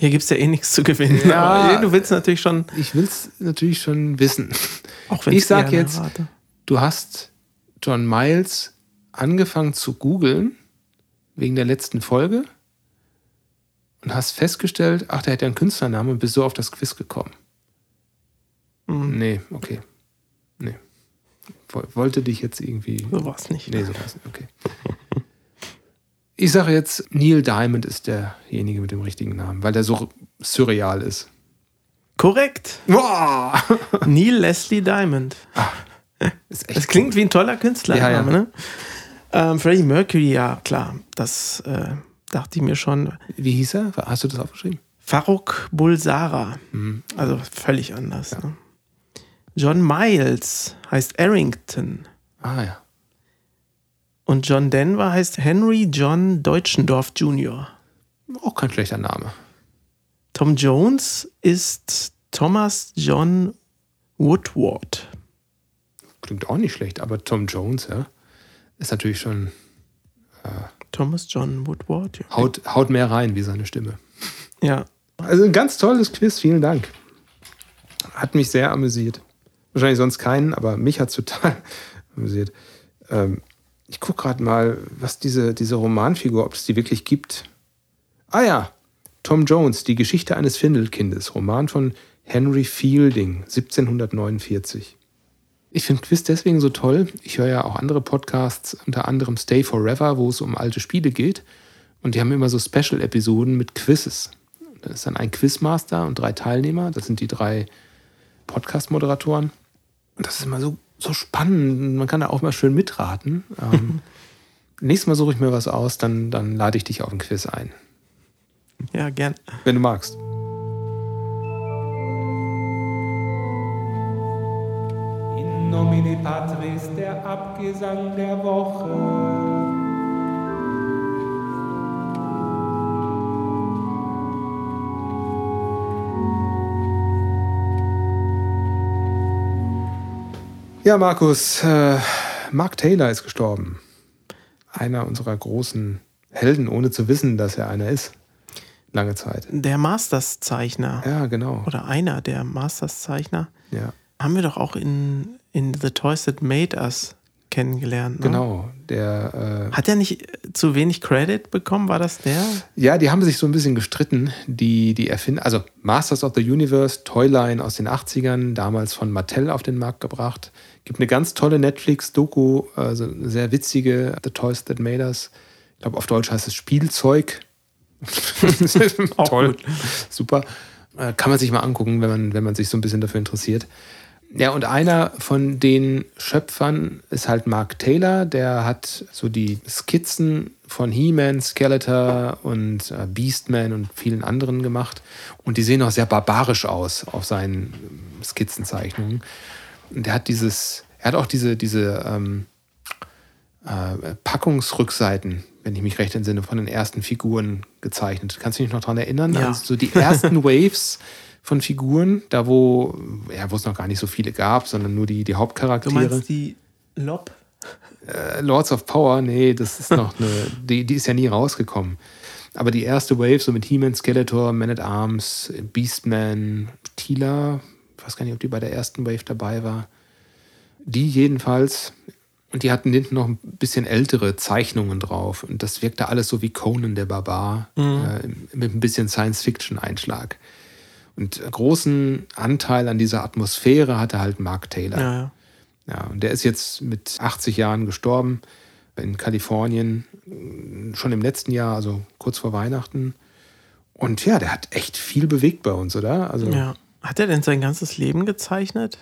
Hier gibt es ja eh nichts zu gewinnen. Ja. Aber du willst natürlich schon, Ich will es natürlich schon wissen. auch wenn Ich sag jetzt, Rate. du hast John Miles angefangen zu googeln wegen der letzten Folge und hast festgestellt, ach, der hat ja einen Künstlernamen und bist so auf das Quiz gekommen. Mhm. Nee, okay. Nee. Wo- Wollte dich jetzt irgendwie. So war es nicht. Nee, so war's nicht. Okay. Ich sage jetzt, Neil Diamond ist derjenige mit dem richtigen Namen, weil der so surreal ist. Korrekt. Boah! Neil Leslie Diamond. Ist Das klingt wie ein toller Künstlername, Ja, ja. ne? Ähm, Freddie Mercury, ja, klar. Das äh, dachte ich mir schon. Wie hieß er? Hast du das aufgeschrieben? Farrokh Bulsara. Mhm. Also völlig anders. Ne? John Miles heißt Arrington. Ah ja. Und John Denver heißt Henry John Deutschendorf Jr. Auch kein schlechter Name. Tom Jones ist Thomas John Woodward. Klingt auch nicht schlecht, aber Tom Jones, ja, ist natürlich schon, Thomas John Woodward. Ja. haut, haut mehr rein wie seine Stimme. ja. Also ein ganz tolles Quiz, vielen Dank. Hat mich sehr amüsiert. Wahrscheinlich sonst keinen, aber mich hat es total amüsiert. Ähm, ich gucke gerade mal, was diese, diese Romanfigur, ob es die wirklich gibt. Ah ja, Tom Jones, die Geschichte eines Findelkindes, Roman von Henry Fielding, 1749. Ich finde Quiz deswegen so toll. Ich höre ja auch andere Podcasts, unter anderem Stay Forever, wo es um alte Spiele geht. Und die haben immer so Special-Episoden mit Quizzes. Da ist dann ein Quizmaster und drei Teilnehmer. Das sind die drei Podcast-Moderatoren. Und das ist immer so, so spannend. Man kann da auch mal schön mitraten. Ähm, nächstes Mal suche ich mir was aus, dann, dann lade ich dich auf ein Quiz ein. Ja, gern. Wenn du magst. In nomine Patris der Abgesang der Woche. Ja, Markus, äh, Mark Taylor ist gestorben. Einer unserer großen Helden, ohne zu wissen, dass er einer ist. Lange Zeit. Der Masters-Zeichner. Ja, genau. Oder einer der Masters-Zeichner. Ja, Haben wir doch auch in, in The Toys That Made Us kennengelernt. Ne? genau. Der, äh, Hat er nicht zu wenig Credit bekommen? War das der? ja, die haben sich so ein bisschen gestritten. Die, die Erfinder, also Masters of the Universe, Toyline aus den 80ern, damals von Mattel auf den Markt gebracht. Gibt eine ganz tolle Netflix-Doku, also eine sehr witzige The Toys That Made Us. Ich glaube, auf Deutsch heißt es Spielzeug. Toll. gut. Super. Äh, Kann man sich mal angucken, wenn man, wenn man sich so ein bisschen dafür interessiert. Ja, und einer von den Schöpfern ist halt Mark Taylor. Der hat so die Skizzen von He-Man, Skeletor und äh, Beastman und vielen anderen gemacht. Und die sehen auch sehr barbarisch aus auf seinen ähm, Skizzenzeichnungen. Und er hat dieses, er hat auch diese, diese ähm, äh, Packungsrückseiten, wenn ich mich recht entsinne, von den ersten Figuren gezeichnet. Kannst du dich noch daran erinnern? Ja. Also so die ersten Waves von Figuren, da wo, ja, wo es noch gar nicht so viele gab, sondern nur die, die Du Hauptcharaktere. meinst die Lob? Äh, Lords of Power, nee, das ist noch eine, die, die ist ja nie rausgekommen. Aber die erste Wave, so mit He-Man, Skeletor, Man at Arms, Beastman, Tila, ich weiß gar nicht, ob die bei der ersten Wave dabei war. Die jedenfalls. Und die hatten hinten noch ein bisschen ältere Zeichnungen drauf. Und das wirkte alles so wie Conan der Barbar, äh, mit ein bisschen Science-Fiction-Einschlag. Und großen Anteil an dieser Atmosphäre hatte halt Mark Taylor. Ja, ja. Ja, und der ist jetzt mit 80 Jahren gestorben in Kalifornien, schon im letzten Jahr, also kurz vor Weihnachten. Und ja, der hat echt viel bewegt bei uns, oder? Also, ja. Hat er denn sein ganzes Leben gezeichnet?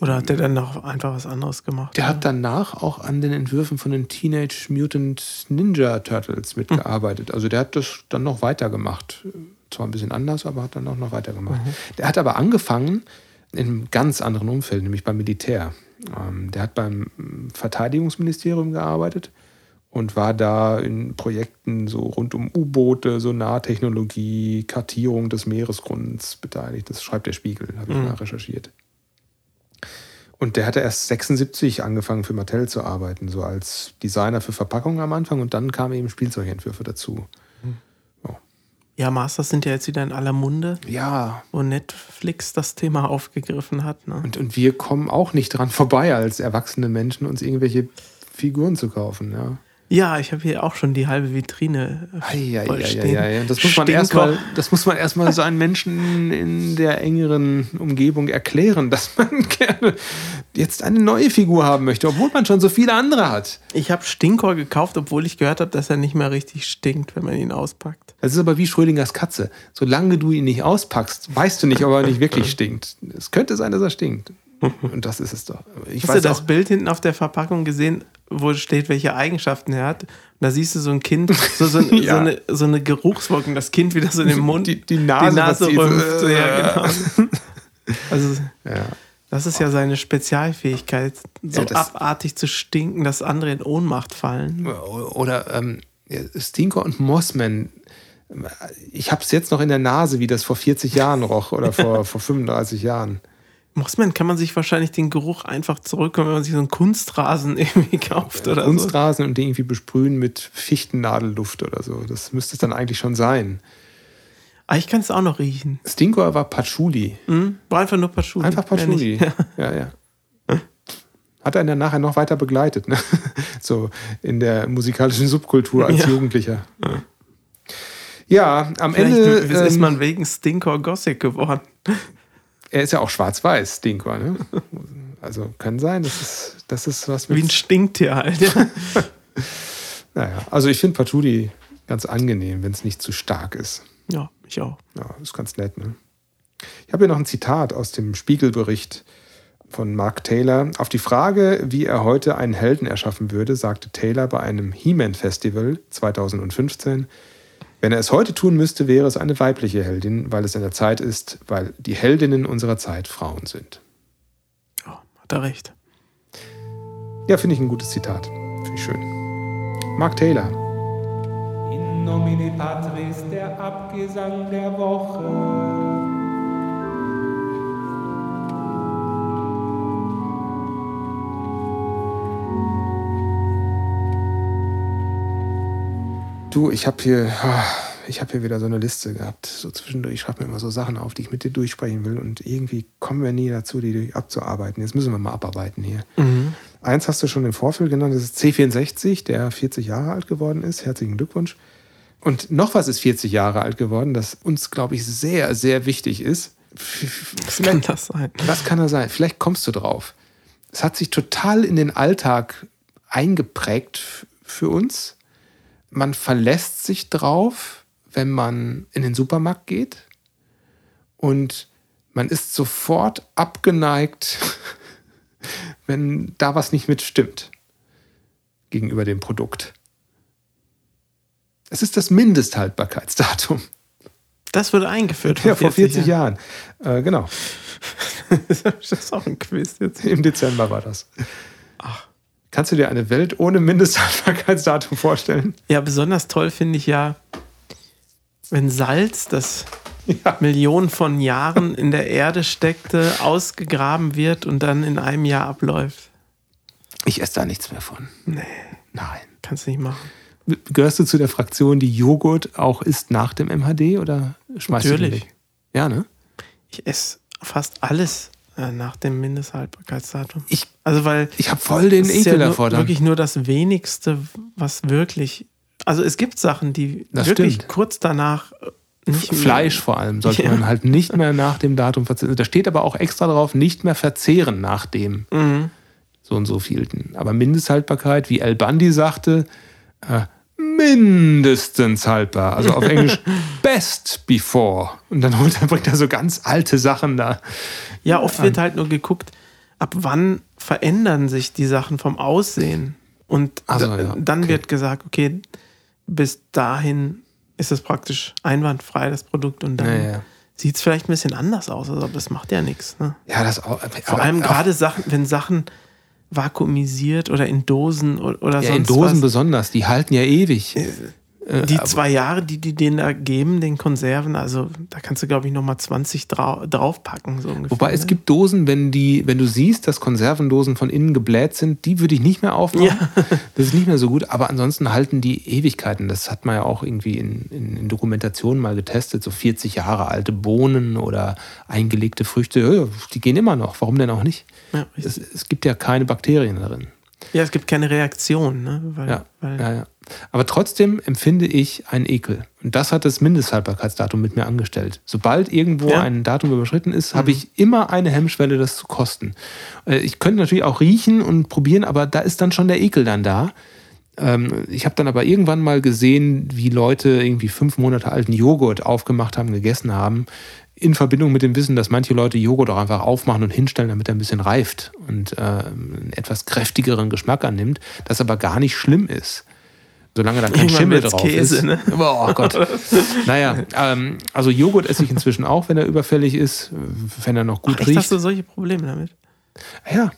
Oder hat er dann noch einfach was anderes gemacht? der hat danach auch an den Entwürfen von den Teenage Mutant Ninja Turtles mitgearbeitet. Also der hat das dann noch weitergemacht. Zwar ein bisschen anders, aber hat dann auch noch weitergemacht. Der hat aber angefangen in einem ganz anderen Umfeld, nämlich beim Militär. Ähm, der hat beim Verteidigungsministerium gearbeitet und war da in Projekten so rund um U-Boote, Sonartechnologie, Kartierung des Meeresgrunds beteiligt. Das schreibt der Spiegel, habe ich mal recherchiert. Und der hatte erst 76 angefangen für Mattel zu arbeiten, so als Designer für Verpackungen am Anfang und dann kamen eben Spielzeugentwürfe dazu. Ja, Masters sind ja jetzt wieder in aller Munde, Ja, wo Netflix das Thema aufgegriffen hat. Ne? und, und wir kommen auch nicht dran vorbei, als erwachsene Menschen uns irgendwelche Figuren zu kaufen. Ja. Ja, ich habe hier auch schon die halbe Vitrine äh, voll stehen. Eieieiei. Das muss man Stinker. erstmal, das muss man erstmal so einem Menschen in der engeren Umgebung erklären, dass man gerne jetzt eine neue Figur haben möchte, obwohl man schon so viele andere hat. Ich habe Stinkor gekauft, obwohl ich gehört habe, dass er nicht mehr richtig stinkt, wenn man ihn auspackt. Das ist aber wie Schrödingers Katze. Solange du ihn nicht auspackst, weißt du nicht, ob er nicht wirklich stinkt. Es könnte sein, dass er stinkt. Und das ist es doch. Ich Hast du das auch, Bild hinten auf der Verpackung gesehen, wo steht, welche Eigenschaften er hat? Und da siehst du so ein Kind, so, so, so, Ja. eine, so eine Geruchswolken, das Kind wieder so in den Mund, die, die Nase, was sie- rümpft. Ja, genau. Also, Ja. das ist ja seine Spezialfähigkeit, so Ja, abartig zu stinken, dass andere in Ohnmacht fallen. Oder ähm, Stinker und Mossman. Ich habe es jetzt noch in der Nase, wie das vor 40 Jahren roch oder vor, vor 35 Jahren. Mossman kann man sich wahrscheinlich den Geruch einfach zurückkommen, wenn man sich so einen Kunstrasen irgendwie kauft oder so. Kunstrasen und den irgendwie besprühen mit Fichtennadelluft oder so. Das müsste es dann eigentlich schon sein. Aber ich kann es auch noch riechen. Stinkor war Patchouli. Hm? War einfach nur Patchouli. Einfach Patchouli. Nicht. Ja, ja. Hat einen dann nachher noch weiter begleitet, ne? So in der musikalischen Subkultur als Ja. Jugendlicher. Ja, am Vielleicht Ende. ist ähm, man wegen Stinkor Gothic geworden. Er ist ja auch schwarz-weiß, Stinkor, ne? Also kann sein, das ist, das ist was mit. Wie ein Stinktier halt. Ja. naja, also ich finde Patchouli ganz angenehm, wenn es nicht zu stark ist. ja, ich auch. Ja, ist ganz nett, ne? Ich habe hier noch ein Zitat aus dem Spiegelbericht von Mark Taylor. Auf die Frage, wie er heute einen Helden erschaffen würde, sagte Taylor bei einem He-Man-Festival 2015, wenn er es heute tun müsste, wäre es eine weibliche Heldin, weil es in der Zeit ist, weil die Heldinnen unserer Zeit Frauen sind. Ja, hat er recht. Ja, finde ich ein gutes Zitat. Finde ich schön. Mark Taylor. In nomine Patris, der Abgesang der Woche. Du, ich habe hier, ah, ich habe hier wieder so eine Liste gehabt. So zwischendurch, ich schreibe mir immer so Sachen auf, die ich mit dir durchsprechen will. Und irgendwie kommen wir nie dazu, die abzuarbeiten. Jetzt müssen wir mal abarbeiten hier. Eins hast du schon im Vorfeld genannt, das ist C64, der 40 Jahre alt geworden ist. Herzlichen Glückwunsch. Und noch was ist 40 Jahre alt geworden, das uns, glaube ich, sehr, sehr wichtig ist. Was kann das sein? was kann er sein? Vielleicht kommst du drauf. Es hat sich total in den Alltag eingeprägt für uns. Man verlässt sich drauf, wenn man in den Supermarkt geht. Und man ist sofort abgeneigt, wenn da was nicht mit stimmt gegenüber dem Produkt. Es ist das Mindesthaltbarkeitsdatum. Das wurde eingeführt Ja, vor 40 Jahren. Äh, genau. das ist auch ein Quiz jetzt. Im Dezember war das. Kannst du dir eine Welt ohne Mindesthaltbarkeitsdatum vorstellen? Ja, besonders toll finde ich ja, wenn Salz, das Ja. Millionen von Jahren in der Erde steckte, ausgegraben wird und dann in einem Jahr abläuft. Ich esse da nichts mehr von. Nee, Nein. kannst du nicht machen. Gehörst du zu der Fraktion, die Joghurt auch isst nach dem MHD oder schmeißt du den Natürlich. Ja, ne? Ich esse fast alles nach dem Mindesthaltbarkeitsdatum. Ich, Also, weil ich habe voll den Ekel ja nur, davor. Dann. wirklich nur das wenigste, was wirklich. Also, es gibt Sachen, die Das wirklich stimmt. kurz danach äh, Fleisch vor allem sollte Ja. man halt nicht mehr nach dem Datum verzehren. Da steht aber auch extra drauf, nicht mehr verzehren nach dem Mhm. so und so vielten. Aber Mindesthaltbarkeit, wie El Bandi sagte, äh, mindestens haltbar. Also auf Englisch best before. Und dann holt er, bringt er so ganz alte Sachen da. Ja, oft wird halt nur geguckt, ab wann verändern sich die Sachen vom Aussehen. Und Ach so, da, ja, dann okay. wird gesagt, okay, bis dahin ist es praktisch einwandfrei, das Produkt. Und dann Ja, ja. sieht es vielleicht ein bisschen anders aus, aber das macht ja nichts. Ne? Ja, das auch. Vor allem gerade Sachen, wenn Sachen vakuumisiert oder in Dosen oder, ja, sonst in Dosen was. besonders, die halten ja ewig. Die zwei Jahre, die die denen da geben, den Konserven, also da kannst du, glaube ich, nochmal 20 drau draufpacken. So ungefähr, Wobei es ne? gibt Dosen, wenn die, wenn du siehst, dass Konservendosen von innen gebläht sind, die würde ich nicht mehr aufmachen. Ja. Das ist nicht mehr so gut, aber ansonsten halten die Ewigkeiten. Das hat man ja auch irgendwie in, in, in Dokumentationen mal getestet. So 40 Jahre alte Bohnen oder eingelegte Früchte, ja, die gehen immer noch. Warum denn auch nicht? Ja. Es, es gibt ja keine Bakterien darin. Ja, es gibt keine Reaktion, ne? Weil, Ja, weil ja, ja. Aber trotzdem empfinde ich einen Ekel. Und das hat das Mindesthaltbarkeitsdatum mit mir angestellt. Sobald irgendwo Ja. ein Datum überschritten ist, habe ich immer eine Hemmschwelle, das zu kosten. Äh, Ich könnte natürlich auch riechen und probieren, aber da ist dann schon der Ekel dann da. Ähm, Ich habe dann aber irgendwann mal gesehen, wie Leute irgendwie fünf Monate alten Joghurt aufgemacht haben, gegessen haben, in Verbindung mit dem Wissen, dass manche Leute Joghurt auch einfach aufmachen und hinstellen, damit er ein bisschen reift und äh, einen etwas kräftigeren Geschmack annimmt, das aber gar nicht schlimm ist. Solange da kein Schimmel drauf Käse, ist. ne? Oh Gott. naja, ähm, also Joghurt esse ich inzwischen auch, wenn er überfällig ist, wenn er noch gut Ach, echt, riecht. hast du solche Probleme damit? Ja,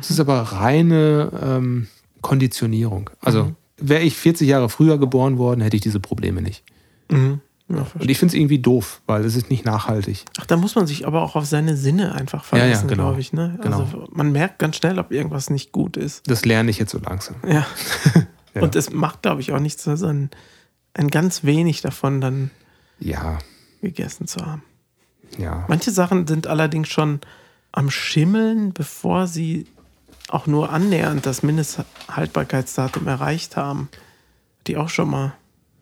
es ist aber reine ähm, Konditionierung. Also Mhm. wäre ich 40 Jahre früher geboren worden, hätte ich diese Probleme nicht. Mhm. Ja, Und ich finde es irgendwie doof, weil es ist nicht nachhaltig. Ach, da muss man sich aber auch auf seine Sinne einfach Ja, ja, verlassen, genau. glaube ich. Ne? Also Genau. man merkt ganz schnell, ob irgendwas nicht gut ist. Das lerne ich jetzt so langsam. Ja. Ja. Und es macht, glaube ich, auch nichts, sondern ein ganz wenig davon dann Ja, gegessen zu haben. ja. Manche Sachen sind allerdings schon am Schimmeln, bevor sie auch nur annähernd das Mindesthaltbarkeitsdatum erreicht haben. Die auch schon mal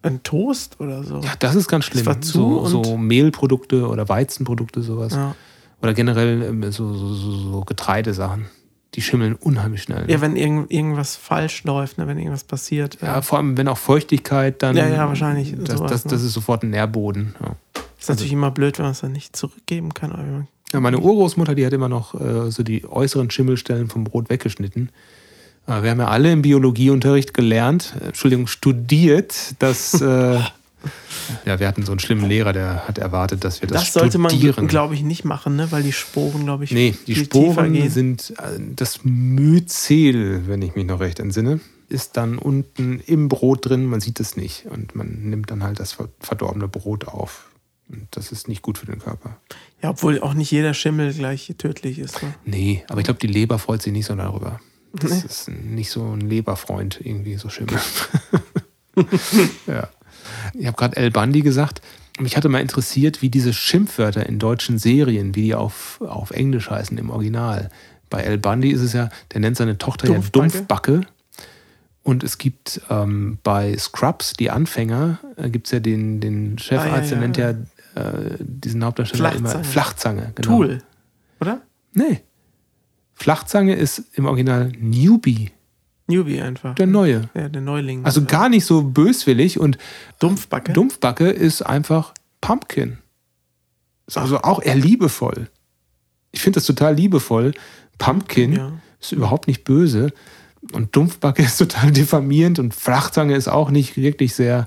ein Toast oder so. Ja, das ist ganz schlimm. war zu so, und- so Mehlprodukte oder Weizenprodukte, sowas. Ja. Oder generell ähm, so, so, so, so Getreidesachen. Die schimmeln unheimlich schnell. Ja, wenn irgend, irgendwas falsch läuft, ne, wenn irgendwas passiert. Ja, vor allem, wenn auch Feuchtigkeit dann. Ja, ja, wahrscheinlich Das, sowas, das, ne? das ist sofort ein Nährboden. Ja. Ist natürlich immer blöd, wenn man es dann nicht zurückgeben kann. Ja, meine Urgroßmutter, die hat immer noch äh, so die äußeren Schimmelstellen vom Brot weggeschnitten. Äh, wir haben ja alle im Biologieunterricht gelernt, äh, Entschuldigung, studiert, dass. Äh, ja, wir hatten so einen schlimmen Lehrer, der hat erwartet, dass wir das, Das, sollte man, studieren. glaube ich, nicht machen, ne? weil die Sporen, glaube ich, Nee, die Sporen sind äh, das Myzel, wenn ich mich noch recht entsinne, ist dann unten im Brot drin, man sieht es nicht und man nimmt dann halt das ver- verdorbene Brot auf. Und das ist nicht gut für den Körper. Ja, obwohl auch nicht jeder Schimmel gleich tödlich ist. Ne? Nee, aber ich glaube, die Leber freut sich nicht so darüber. Das ist nicht so ein Leberfreund, irgendwie so Schimmel. ja. Ich habe gerade El Bandi gesagt. Mich hatte mal interessiert, wie diese Schimpfwörter in deutschen Serien, wie die auf, auf Englisch heißen im Original. Bei El Bandi ist es ja, der nennt seine Tochter Dumpfbacke. ja Dumpfbacke. Und es gibt ähm, bei Scrubs, die Anfänger, äh, gibt es ja den, den Chefarzt, Ah, ja, der ja, nennt ja äh, diesen Hauptdarsteller immer Flachzange. Flachzange. Genau. Tool, oder? Nee. Flachzange ist im Original Newbie, Newbie einfach. der Neue. ja, der Neuling. Also gar nicht so böswillig und Dumpfbacke. Dumpfbacke ist einfach Pumpkin. Ist also auch eher liebevoll. Ich finde das total liebevoll. Pumpkin Ja. ist überhaupt nicht böse und Dumpfbacke ist total diffamierend und Flachzange ist auch nicht wirklich sehr,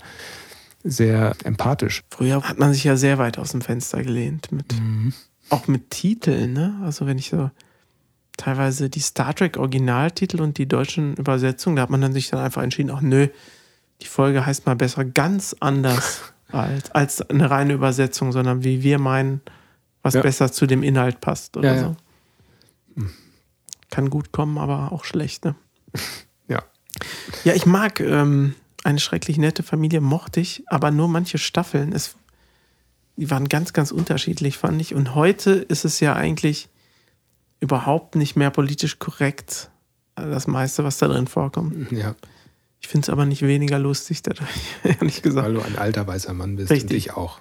sehr empathisch. Früher hat man sich ja sehr weit aus dem Fenster gelehnt. Mit, Mhm. Auch mit Titeln, ne? Also wenn ich so teilweise die Star Trek Originaltitel und die deutschen Übersetzungen, da hat man dann sich dann einfach entschieden, ach nö, die Folge heißt mal besser ganz anders als, als eine reine Übersetzung, sondern wie wir meinen, was Ja. besser zu dem Inhalt passt oder Ja, ja. so. Kann gut kommen, aber auch schlecht, ne? Ja. Ja, ich mag ähm, eine schrecklich nette Familie, mochte ich, aber nur manche Staffeln. Es, die waren ganz, ganz unterschiedlich, fand ich. Und heute ist es ja eigentlich überhaupt nicht mehr politisch korrekt, äh, das meiste, was da drin vorkommt. Ja, Ich finde es aber nicht weniger lustig, dadurch, ehrlich gesagt. weil du ein alter weißer Mann bist Richtig. und ich auch.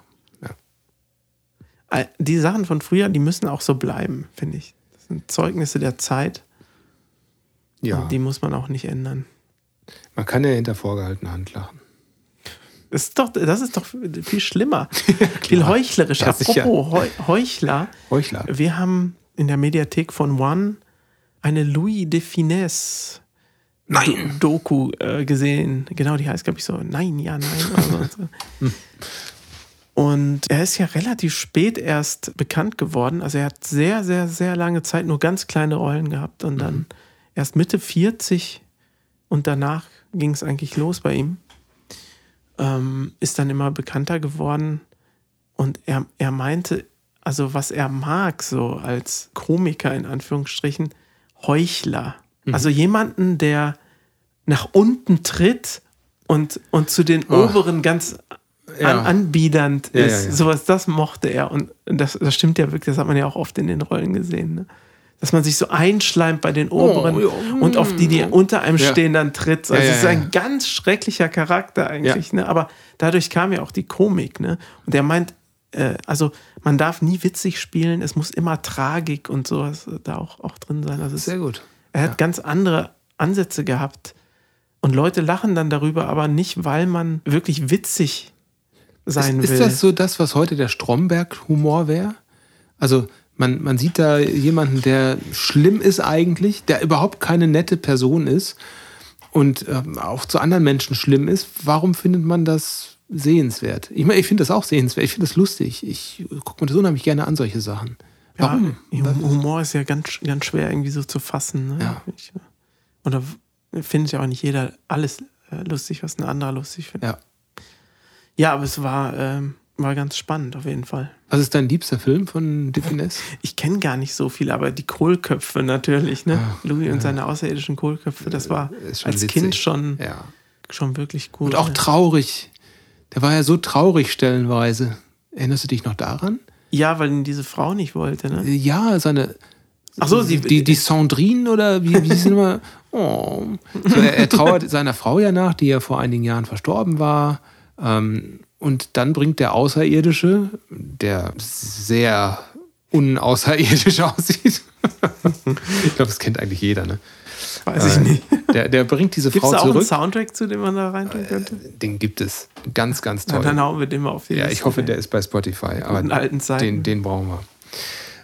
Äh, Die Sachen von früher, die müssen auch so bleiben, finde ich. Das sind Zeugnisse der Zeit. Ja, Und die muss man auch nicht ändern. man kann ja hinter vorgehaltener Hand lachen. Das ist doch, das ist doch viel schlimmer. viel heuchlerischer. Ja. Apropos Heu Heuchler. Heuchler. Wir haben in der Mediathek von One eine Louis de Finesse Nein. Do Doku äh, gesehen. Genau, die heißt, glaube ich, so Nein, ja, nein. So. Und er ist ja relativ spät erst bekannt geworden. Also er hat sehr, sehr, sehr lange Zeit nur ganz kleine Rollen gehabt und Mhm. dann erst Mitte 40 und danach ging es eigentlich los bei ihm. Ähm, ist dann immer bekannter geworden und er, er meinte, also was er mag, so als Komiker in Anführungsstrichen, Heuchler. Mhm. Also jemanden, der nach unten tritt und, und zu den oberen ganz Ja. an, anbiedernd Ja, ist. ja. Sowas, das mochte er. Und das, das stimmt ja wirklich, das hat man ja auch oft in den Rollen gesehen. Ne? dass man sich so einschleimt bei den oberen Oh, ja, und auf die, die unter einem stehen, dann tritt. Also es ist ein ganz schrecklicher Charakter eigentlich, ne? aber dadurch kam ja auch die Komik. Ne? Und er meint, äh, also man darf nie witzig spielen, es muss immer Tragik und sowas da auch, auch drin sein. Also Sehr gut. er hat ganz andere Ansätze gehabt. Und Leute lachen dann darüber, aber nicht, weil man wirklich witzig sein ist, will. ist das so das, was heute der Stromberg-Humor wäre? Also man, man sieht da jemanden, der schlimm ist eigentlich, der überhaupt keine nette Person ist und ähm, auch zu anderen Menschen schlimm ist. Warum findet man das sehenswert? Ich meine, ich finde das auch sehenswert. Ich finde das lustig. Ich gucke mir das unheimlich gerne an, solche Sachen. Warum? Ja, Hum- Humor ist ja ganz, ganz schwer irgendwie so zu fassen. Ne? Ja. Ich, oder w- findet ja auch nicht jeder alles äh, lustig, was ein anderer lustig findet. Ja. Ja, aber es war, ähm, war ganz spannend auf jeden Fall. Was ist dein liebster Film von Defines? Ich kenne gar nicht so viel, aber die Kohlköpfe natürlich, ne? Louis und seine außerirdischen Kohlköpfe, das war schon als witzig. Kind schon, Ja. schon wirklich cool. Und auch traurig. Der war ja so traurig stellenweise. Erinnerst du dich noch daran? ja, weil ihn diese Frau nicht wollte, ne? Ja, seine. Ach so, sie- die, die Sandrine oder wie, wie sie immer. Oh. So, er, er trauert seiner Frau ja nach, die ja vor einigen Jahren verstorben war. Ähm, und dann bringt der Außerirdische, der sehr unaußerirdisch aussieht. ich glaube, das kennt eigentlich jeder, ne? Weiß ich nicht. Der, der bringt diese Gibt Frau es auch einen zurück. Soundtrack, zu dem man da reintun könnte? Den gibt es. Ganz, ganz Na, toll. dann hauen wir den mal auf die Ja, Liste. ich hoffe, der ist bei Spotify. Aber alten Zeiten. den, den brauchen wir.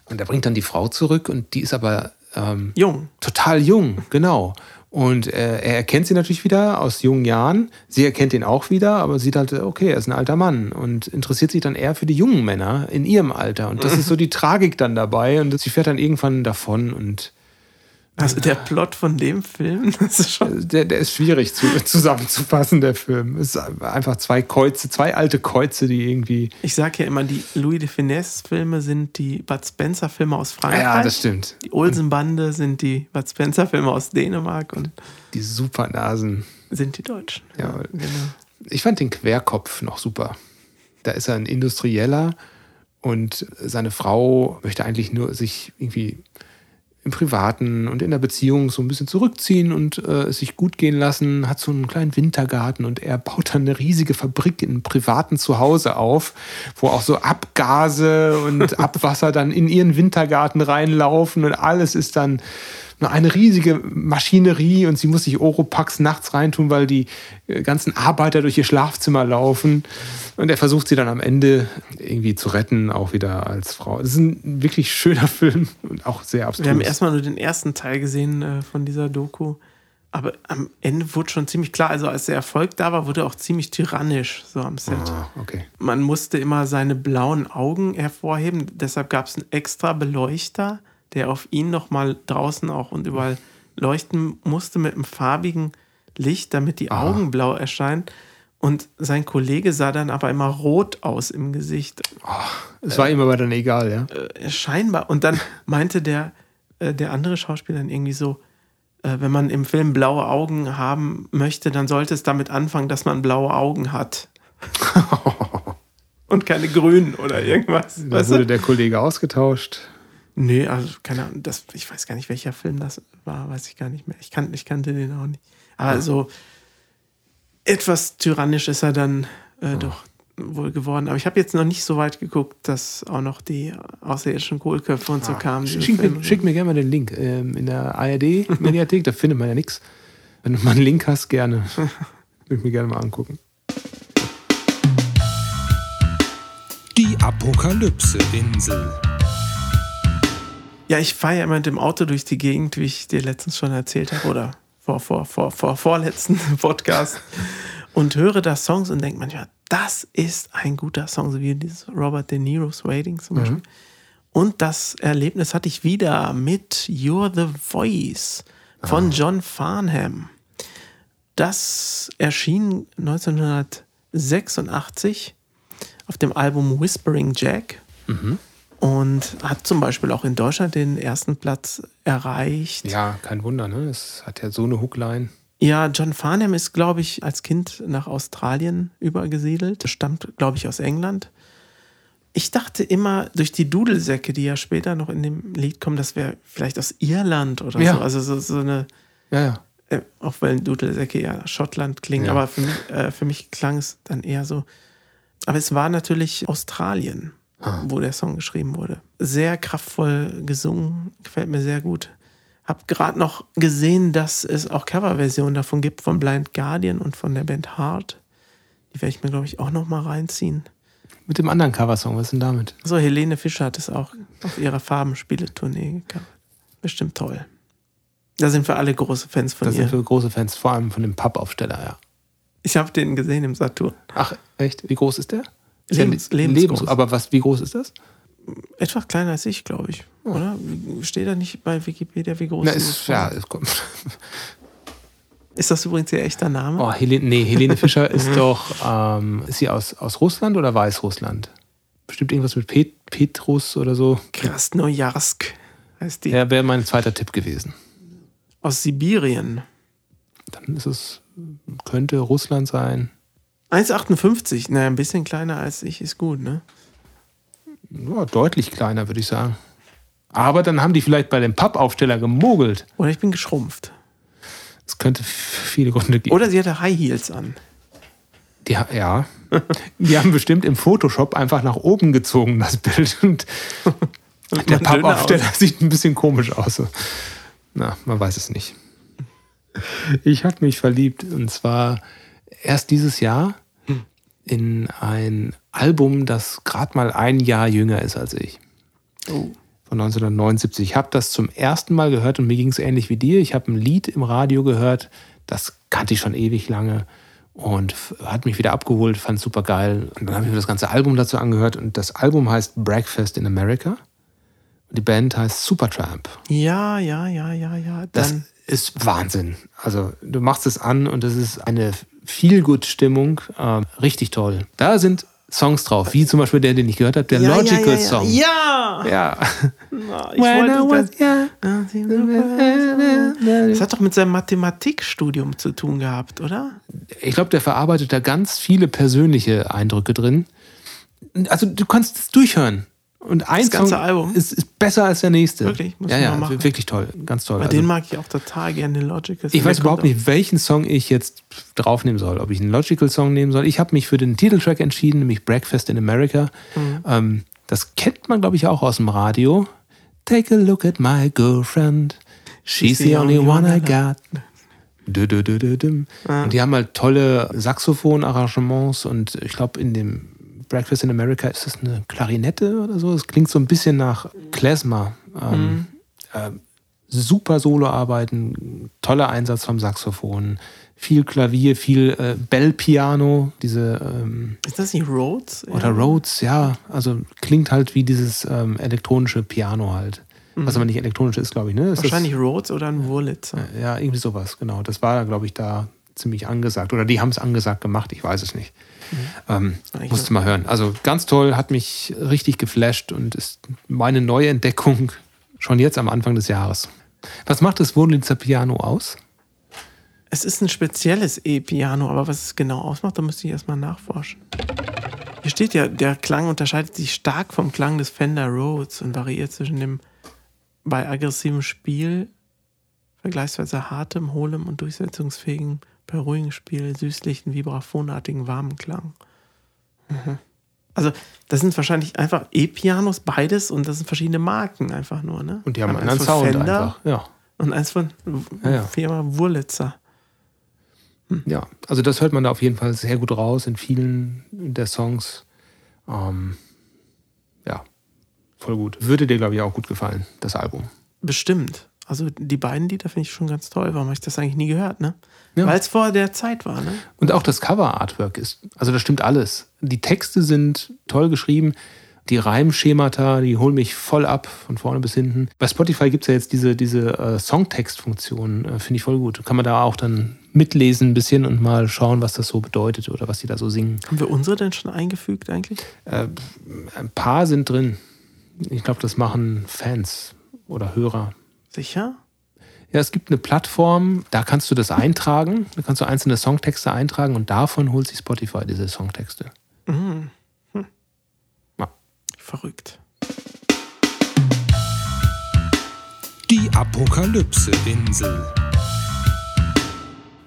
Und er bringt dann die Frau zurück und die ist aber ähm, Jung. total jung, genau. Und äh, er erkennt sie natürlich wieder aus jungen Jahren. Sie erkennt ihn auch wieder, aber sieht halt, okay, er ist ein alter Mann und interessiert sich dann eher für die jungen Männer in ihrem Alter. Und das ist so die Tragik dann dabei. Und sie fährt dann irgendwann davon und Also der Plot von dem Film, das ist schon. der, der ist schwierig zu, zusammenzufassen, der Film. Es ist einfach zwei Kreuze, zwei alte Kreuze, die irgendwie. Ich sage ja immer, die Louis de Finesse-Filme sind die Bud Spencer-Filme aus Frankreich. Ja, das stimmt. Die Olsen-Bande sind die Bud Spencer-Filme aus Dänemark und Die Supernasen. sind die Deutschen. Ja, genau. Ich fand den Querkopf noch super. Da ist er ein Industrieller und seine Frau möchte eigentlich nur sich irgendwie im Privaten und in der Beziehung so ein bisschen zurückziehen und äh, es sich gut gehen lassen, hat so einen kleinen Wintergarten und er baut dann eine riesige Fabrik in einem privaten Zuhause auf, wo auch so Abgase und Abwasser dann in ihren Wintergarten reinlaufen und alles ist dann eine riesige Maschinerie und sie muss sich Oropax nachts reintun, weil die äh, ganzen Arbeiter durch ihr Schlafzimmer laufen. Und er versucht sie dann am Ende irgendwie zu retten, auch wieder als Frau. Das ist ein wirklich schöner Film und auch sehr abstrus. Wir haben erstmal nur den ersten Teil gesehen äh, von dieser Doku. Aber am Ende wurde schon ziemlich klar, also als der Erfolg da war, wurde er auch ziemlich tyrannisch so am Set. Ah, okay. Man musste immer seine blauen Augen hervorheben. Deshalb gab es einen extra Beleuchter, der auf ihn nochmal draußen auch und überall leuchten musste mit einem farbigen Licht, damit die Augen blau erscheinen. Und sein Kollege sah dann aber immer rot aus im Gesicht. Es war ihm aber dann egal, ja. Äh, scheinbar. Und dann meinte der, äh, der andere Schauspieler dann irgendwie so, äh, wenn man im Film blaue Augen haben möchte, dann sollte es damit anfangen, dass man blaue Augen hat. Und keine grünen oder irgendwas. Da wurde du? der Kollege ausgetauscht. Nee, also keine Ahnung, das, ich weiß gar nicht, welcher Film das war, weiß ich gar nicht mehr. Ich, kan, ich kannte den auch nicht. Also etwas tyrannisch ist er dann äh, doch wohl geworden. Aber ich habe jetzt noch nicht so weit geguckt, dass auch noch die außerirdischen Kohlköpfe und so kamen. diese Schick mir, schick mir gerne mal den Link. Ähm, in der ARD-Mediathek, da findet man ja nichts. Wenn du mal einen Link hast, gerne. Würde ich mir gerne mal angucken. Die Apokalypse-Insel. Ja, ich fahre ja immer mit dem Auto durch die Gegend, wie ich dir letztens schon erzählt habe, oder vor, vor, vor, vor, vorletzten Podcast und höre da Songs und denke manchmal, das ist ein guter Song, so wie dieses Robert De Niro's Waiting zum Beispiel. Und das Erlebnis hatte ich wieder mit You're the Voice von John Farnham. Das erschien 1986 auf dem Album Whispering Jack und hat zum Beispiel auch in Deutschland den ersten Platz erreicht. Ja, kein Wunder, ne? Es hat ja so eine Hookline. Ja, John Farnham ist, glaube ich, als Kind nach Australien übergesiedelt. Stammt, glaube ich, aus England. Ich dachte immer, durch die Dudelsäcke, die ja später noch in dem Lied kommen, das wäre vielleicht aus Irland oder Ja. so. Also so, so eine, Ja, ja. äh, auch weil Dudelsäcke ja Schottland klingen, Ja. aber für mich, äh, für mich klang es dann eher so. Aber es war natürlich Australien, Ah. wo der Song geschrieben wurde. Sehr kraftvoll gesungen, gefällt mir sehr gut. Hab gerade noch gesehen, dass es auch Coverversionen davon gibt von Blind Guardian und von der Band Heart. Die werde ich mir, glaube ich, auch noch mal reinziehen. Mit dem anderen Coversong, was ist denn damit? So, Helene Fischer hat es auch auf ihrer Farbenspiele-Tournee gecovert. Bestimmt toll. Da sind wir alle große Fans von Da ihr. sind wir große Fans, vor allem von dem Pappaufsteller, ja. Ich habe den gesehen im Saturn. Ach, echt? Wie groß ist der? Ist Lebens- der lebensgroß. Aber was, wie groß ist das? Etwas kleiner als ich, glaube ich. Oder? Steht da nicht bei Wikipedia, wie groß Na, dieses ist, ja, es kommt. Ist das übrigens ihr echter Name? Oh, Helene, nee, Helene Fischer ist doch, ähm, ist sie aus, aus Russland oder Weißrussland? Bestimmt irgendwas mit Pet, Petrus oder so. Krasnojarsk heißt die. Ja, wäre mein zweiter Tipp gewesen. Aus Sibirien. Dann ist es, könnte Russland sein. 1,58. Naja, ein bisschen kleiner als ich ist gut, ne? Ja, deutlich kleiner, würde ich sagen. Aber dann haben die vielleicht bei dem Pappaufsteller gemogelt. Oder ich bin geschrumpft. Es könnte viele Gründe geben. Oder sie hatte High Heels an. Die, ja. Die haben bestimmt im Photoshop einfach nach oben gezogen, das Bild. Und der Pappaufsteller sieht ein bisschen komisch aus. Na, man weiß es nicht. Ich habe mich verliebt und zwar erst dieses Jahr in ein Album, das gerade mal ein Jahr jünger ist als ich. Oh. Von 1979. Ich habe das zum ersten Mal gehört und mir ging es ähnlich wie dir. Ich habe ein Lied im Radio gehört, das kannte ich schon ewig lange und hat mich wieder abgeholt, fand es super geil. Und dann habe ich mir das ganze Album dazu angehört und das Album heißt Breakfast in America und die Band heißt Supertramp. Ja, ja, ja, ja, ja. Das Dann, ist Wahnsinn. Also du machst es an und es ist eine Feel-Good-Stimmung. Ähm, richtig toll. Da sind Songs drauf, wie zum Beispiel der, den ich gehört habe, der ja, Logical ja, ja, Song. Ja! Ja. Na, Ich wollte das, das hat doch mit seinem Mathematikstudium zu tun gehabt, oder? Ich glaube, der verarbeitet da ganz viele persönliche Eindrücke drin. Also du kannst es durchhören. Und ein Das ganze Song Album? Ist, ist besser als der nächste. Wirklich? Muss ja, ich ja, mal machen. wirklich toll. Ganz toll. Bei Also, den mag ich auch total gerne, den Logical. ich weiß überhaupt nicht, welchen Song ich jetzt draufnehmen soll. Ob ich einen Logical Song nehmen soll. Ich habe mich für den Titeltrack entschieden, nämlich Breakfast in America. Mhm. Ähm, das kennt man, glaube ich, auch aus dem Radio. Take a look at my girlfriend. She's the only one I got. Und die haben halt tolle Saxophon-Arrangements und ich glaube, in dem Breakfast in America ist das eine Klarinette oder so. Es klingt so ein bisschen nach Klezmer. Ähm, ähm, super Soloarbeiten, toller Einsatz vom Saxophon, viel Klavier, viel äh, Bell-Piano, diese ähm, Ist das nicht Rhodes? oder Rhodes, ja, also klingt halt wie dieses ähm, elektronische Piano halt. Was aber nicht elektronisch ist, glaube ich, ne? Ist das- Wahrscheinlich Rhodes oder ein Wurlitzer. ja, irgendwie sowas, genau. Das war, glaube ich, da ziemlich angesagt. Oder die haben es angesagt gemacht, ich weiß es nicht. Ähm, Ich musste mal hören. Also ganz toll, hat mich richtig geflasht und ist meine neue Entdeckung schon jetzt am Anfang des Jahres. Was macht das Wurlitzer Piano aus? Es ist ein spezielles E-Piano, aber was es genau ausmacht, da müsste ich erstmal nachforschen. Hier steht ja, der Klang unterscheidet sich stark vom Klang des Fender Rhodes und variiert zwischen dem bei aggressivem Spiel vergleichsweise hartem, hohlem und durchsetzungsfähigen, bei ruhigem Spiel süßlichen, vibraphonartigen, warmen Klang. Mhm. Also, das sind wahrscheinlich einfach E-Pianos, beides, und das sind verschiedene Marken einfach nur, ne? Und die haben einen eins anderen von Sound Fender einfach. Ja. Und eins von Ja, ja. Firma Wurlitzer. ja, also das hört man da auf jeden Fall sehr gut raus in vielen der Songs. Ähm, ja, voll gut. Würde dir, glaube ich, auch gut gefallen, das Album. Bestimmt. Also die beiden Lieder finde ich schon ganz toll. Warum habe ich das eigentlich nie gehört, ne? Ja. Weil es vor der Zeit war, ne? Und auch das Cover-Artwork ist, also das stimmt alles. Die Texte sind toll geschrieben, die Reimschemata, die holen mich voll ab, von vorne bis hinten. Bei Spotify gibt es ja jetzt diese, diese äh, Songtext-Funktion, äh, finde ich voll gut. Kann man da auch dann mitlesen ein bisschen und mal schauen, was das so bedeutet oder was die da so singen. Haben wir unsere denn schon eingefügt eigentlich? Äh, ein paar sind drin. Ich glaube, das machen Fans oder Hörer. Sicher? Ja, es gibt eine Plattform, da kannst du das eintragen. Da kannst du einzelne Songtexte eintragen und davon holt sich Spotify diese Songtexte. Mhm. Hm. Verrückt. Die Apokalypse-Insel.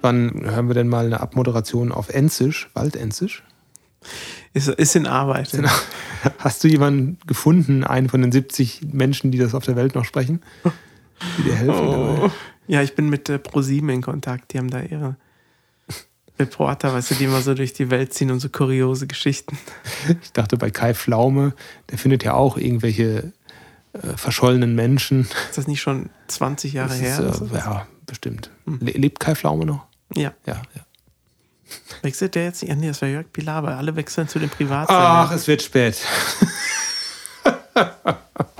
Wann hören wir denn mal eine Abmoderation auf Enzisch, Waldenzisch? Ist, ist in Arbeit. Ja. Hast du jemanden gefunden, einen von den 70 Menschen, die das auf der Welt noch sprechen? Die dir helfen Oh. dabei? Ja, ich bin mit äh, ProSieben in Kontakt. Die haben da ihre Reporter, weißt du, die immer so durch die Welt ziehen und so kuriose Geschichten. Ich dachte bei Kai Pflaume, der findet ja auch irgendwelche äh, verschollenen Menschen. Ist das nicht schon 20 Jahre Das her? ist, äh, ja, bestimmt. Le lebt Kai Pflaume noch? Ja. Ja, ja. Wechselt der jetzt? Ja, nee, das war Jörg Pilawa. Alle wechseln zu den Ach, Privatsendern. es wird spät.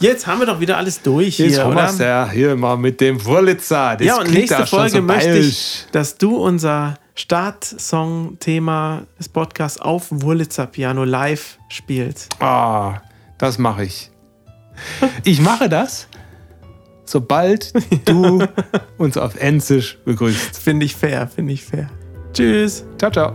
Jetzt haben wir doch wieder alles durch Jetzt hier, haben oder? ja hier mal mit dem Wurlitzer. Das Ja, und nächste Folge so möchte ich, dass du unser Startsong-Thema des Podcasts auf Wurlitzer Piano live spielst. Ah, das mache ich. Ich mache das, sobald du uns auf Enzisch begrüßt. Finde ich fair, finde ich fair. Tschüss. Ciao, ciao.